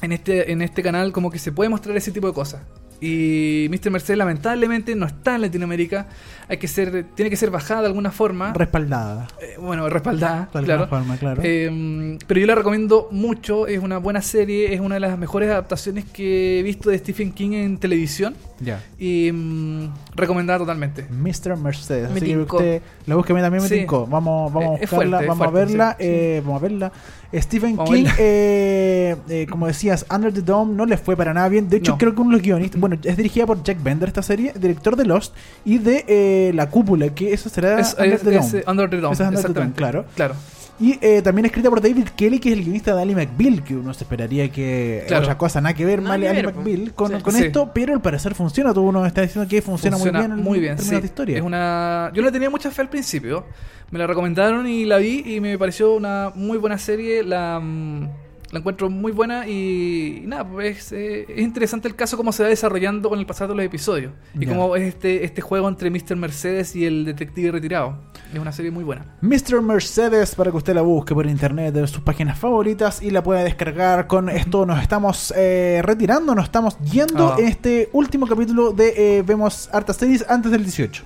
en, este, en este canal como que se puede mostrar ese tipo de cosas. Y Mr. Mercedes lamentablemente no está en Latinoamérica. Hay que ser, tiene que ser bajada de alguna forma. Respaldada. Eh, bueno, respaldada, De alguna claro. forma, claro. Eh, pero yo la recomiendo mucho, es una buena serie, es una de las mejores adaptaciones que he visto de Stephen King en televisión ya. y mm, recomendada totalmente. Mr. Mercedes. Me Así que usted la a mí también me Sí. Vamos, vamos a Eh, buscarla, fuerte, vamos a fuerte, verla, sí. eh, vamos a verla. Stephen Vamos King, eh, eh, como decías, Under the Dome no le fue para nada bien. De hecho, No. creo que uno de los guionistas, bueno, es dirigida por Jack Bender esta serie, director de Lost y de eh, La Cúpula, que eso será Es, Under es- the Dome. Under the Dome, Esa es Under the Dome, exactamente. claro. Claro. Y eh, también escrita por David Kelly, que es el guionista de Ali McBeal, que uno se esperaría que Claro. otra cosa, nada que ver, mal Ali. McBeal con, Sí. con Sí. esto, pero al parecer funciona. Todo uno está diciendo que funciona, muy bien en muy bien, sí. de historia. Es una, yo no le tenía mucha fe al principio. Me la recomendaron y la vi y me pareció una muy buena serie. La, mm, la encuentro muy buena y, y nada, pues es, eh, es interesante el caso cómo se va desarrollando con el pasar de los episodios. Y Ya. cómo es este, este juego entre Mr. Mercedes y el detective retirado. Es una serie muy buena. Mr. Mercedes para que usted la busque por internet de sus páginas favoritas y la pueda descargar. Con esto nos estamos eh, retirando, nos estamos yendo Ah. en este último capítulo de eh, Vemos Hartas Series antes del 18.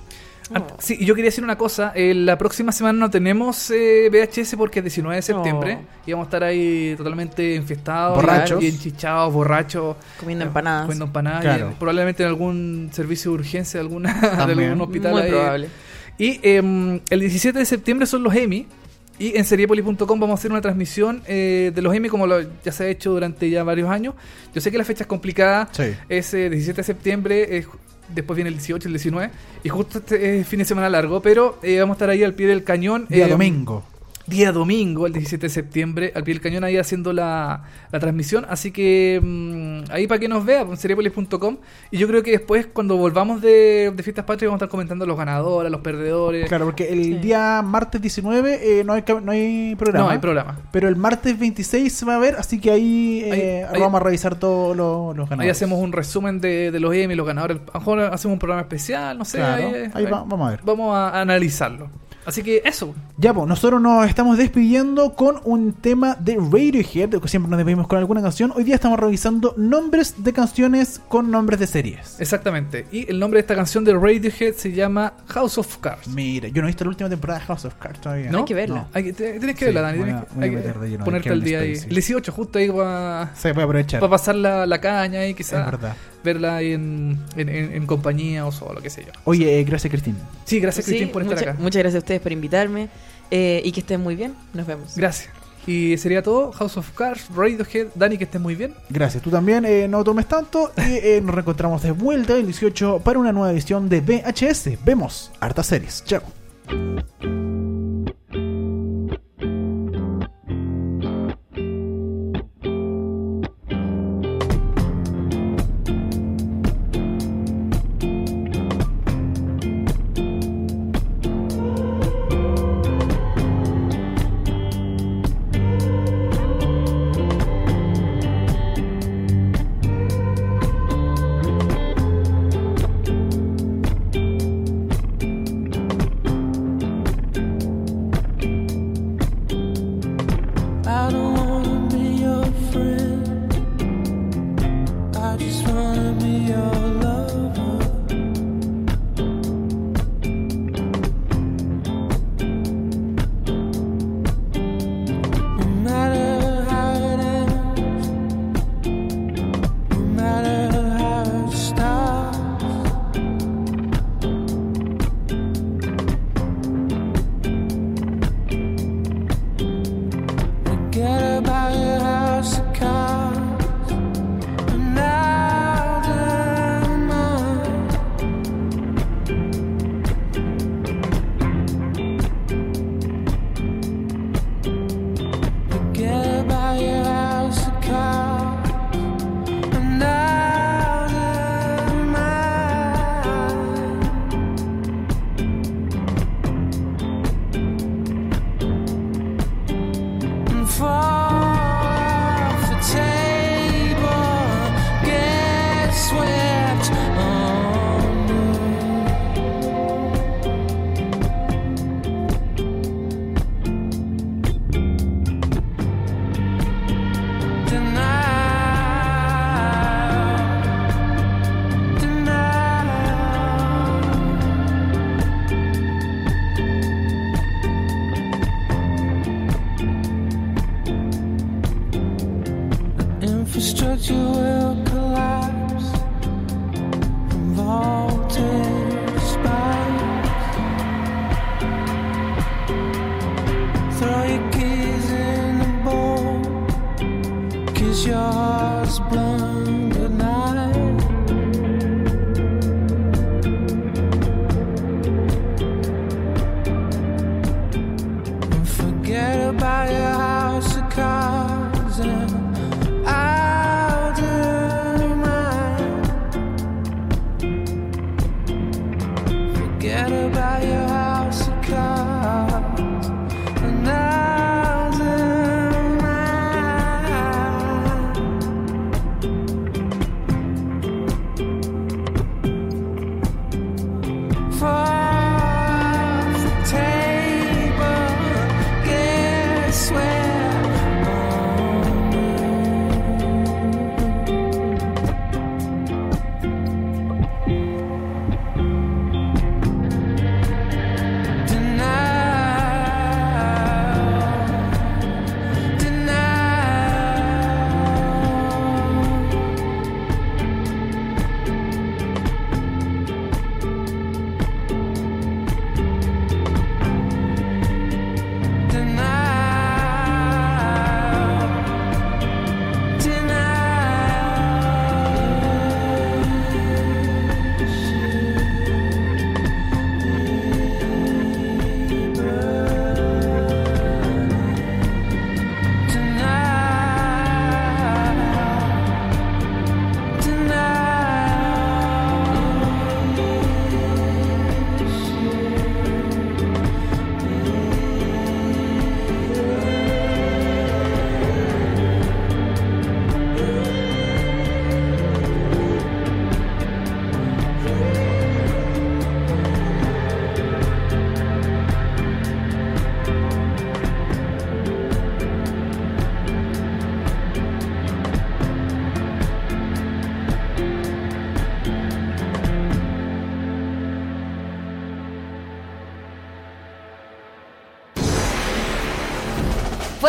Ah, Sí, y yo quería decir una cosa. eh, la próxima semana no tenemos eh, VHS porque es 19 de septiembre. Y vamos a estar ahí totalmente enfiestados. Borrachos. Y enchichados, borrachos. Comiendo eh, empanadas. Comiendo empanadas. Claro. y probablemente en algún servicio de urgencia de, alguna, de algún hospital. Muy ahí. probable. Y em, el 17 de septiembre son los Emmy. Y en seriepoli.com vamos a hacer una transmisión eh, de los Emmy como lo- ya se ha hecho durante ya varios años. Yo sé que la fecha es complicada. Sí. Es eh, 17 de septiembre, eh, después viene el 18, el 19, y justo este es fin de semana largo, pero eh, vamos a estar ahí al pie del cañón. Día eh, domingo. Día domingo, el 17 de septiembre, al pie del cañón ahí haciendo la, la transmisión. Así que mm, ahí para que nos vea, en seriepolis.com. Y yo creo que después, cuando volvamos de, de Fiestas Patrias, vamos a estar comentando los ganadores, los perdedores. Claro, porque el Sí. día martes 19 eh, no, hay, no hay programa. No, hay programa. Pero el martes 26 se va a ver, así que ahí, Ahí- eh, ahí- vamos a revisar todos los, los Ahí ganadores. hacemos un resumen de, de los Emmy, los ganadores. A lo mejor hacemos un programa especial, no sé. Claro, ahí, ahí va- vamos a ver. Vamos a analizarlo. Así que eso. Ya, pues nosotros nos estamos despidiendo con un tema de Radiohead, que siempre nos despedimos con alguna canción. Hoy día estamos revisando nombres de canciones con nombres de series. Exactamente. Y el nombre de esta canción de Radiohead se llama House of Cards. Mira, yo no he visto la última temporada de House of Cards todavía. ¿No? Hay que verla. No. Hay que- te- tienes que Sí, verla, Dani. tienes a- que- voy a hay que meter de lleno de ponerte al día ahí. El 18, justo ahí para Se puede aprovechar. pasar la, la caña y quizás Es verdad. Verla ahí en, en, en- en compañía o solo, qué sé yo. Oye, eh, gracias, Cristín. Sí, gracias, Sí, Cristín, por estar mucha- acá. Muchas gracias a ustedes por invitarme. eh, y que estén muy bien. Nos vemos. Gracias. Y sería todo. House of Cards, Radiohead. Dani, que estés muy bien. Gracias, tú también, eh, no tomes tanto. Y eh, nos reencontramos de vuelta el 18 para una nueva edición de VHS. Vemos hartas series. Chao.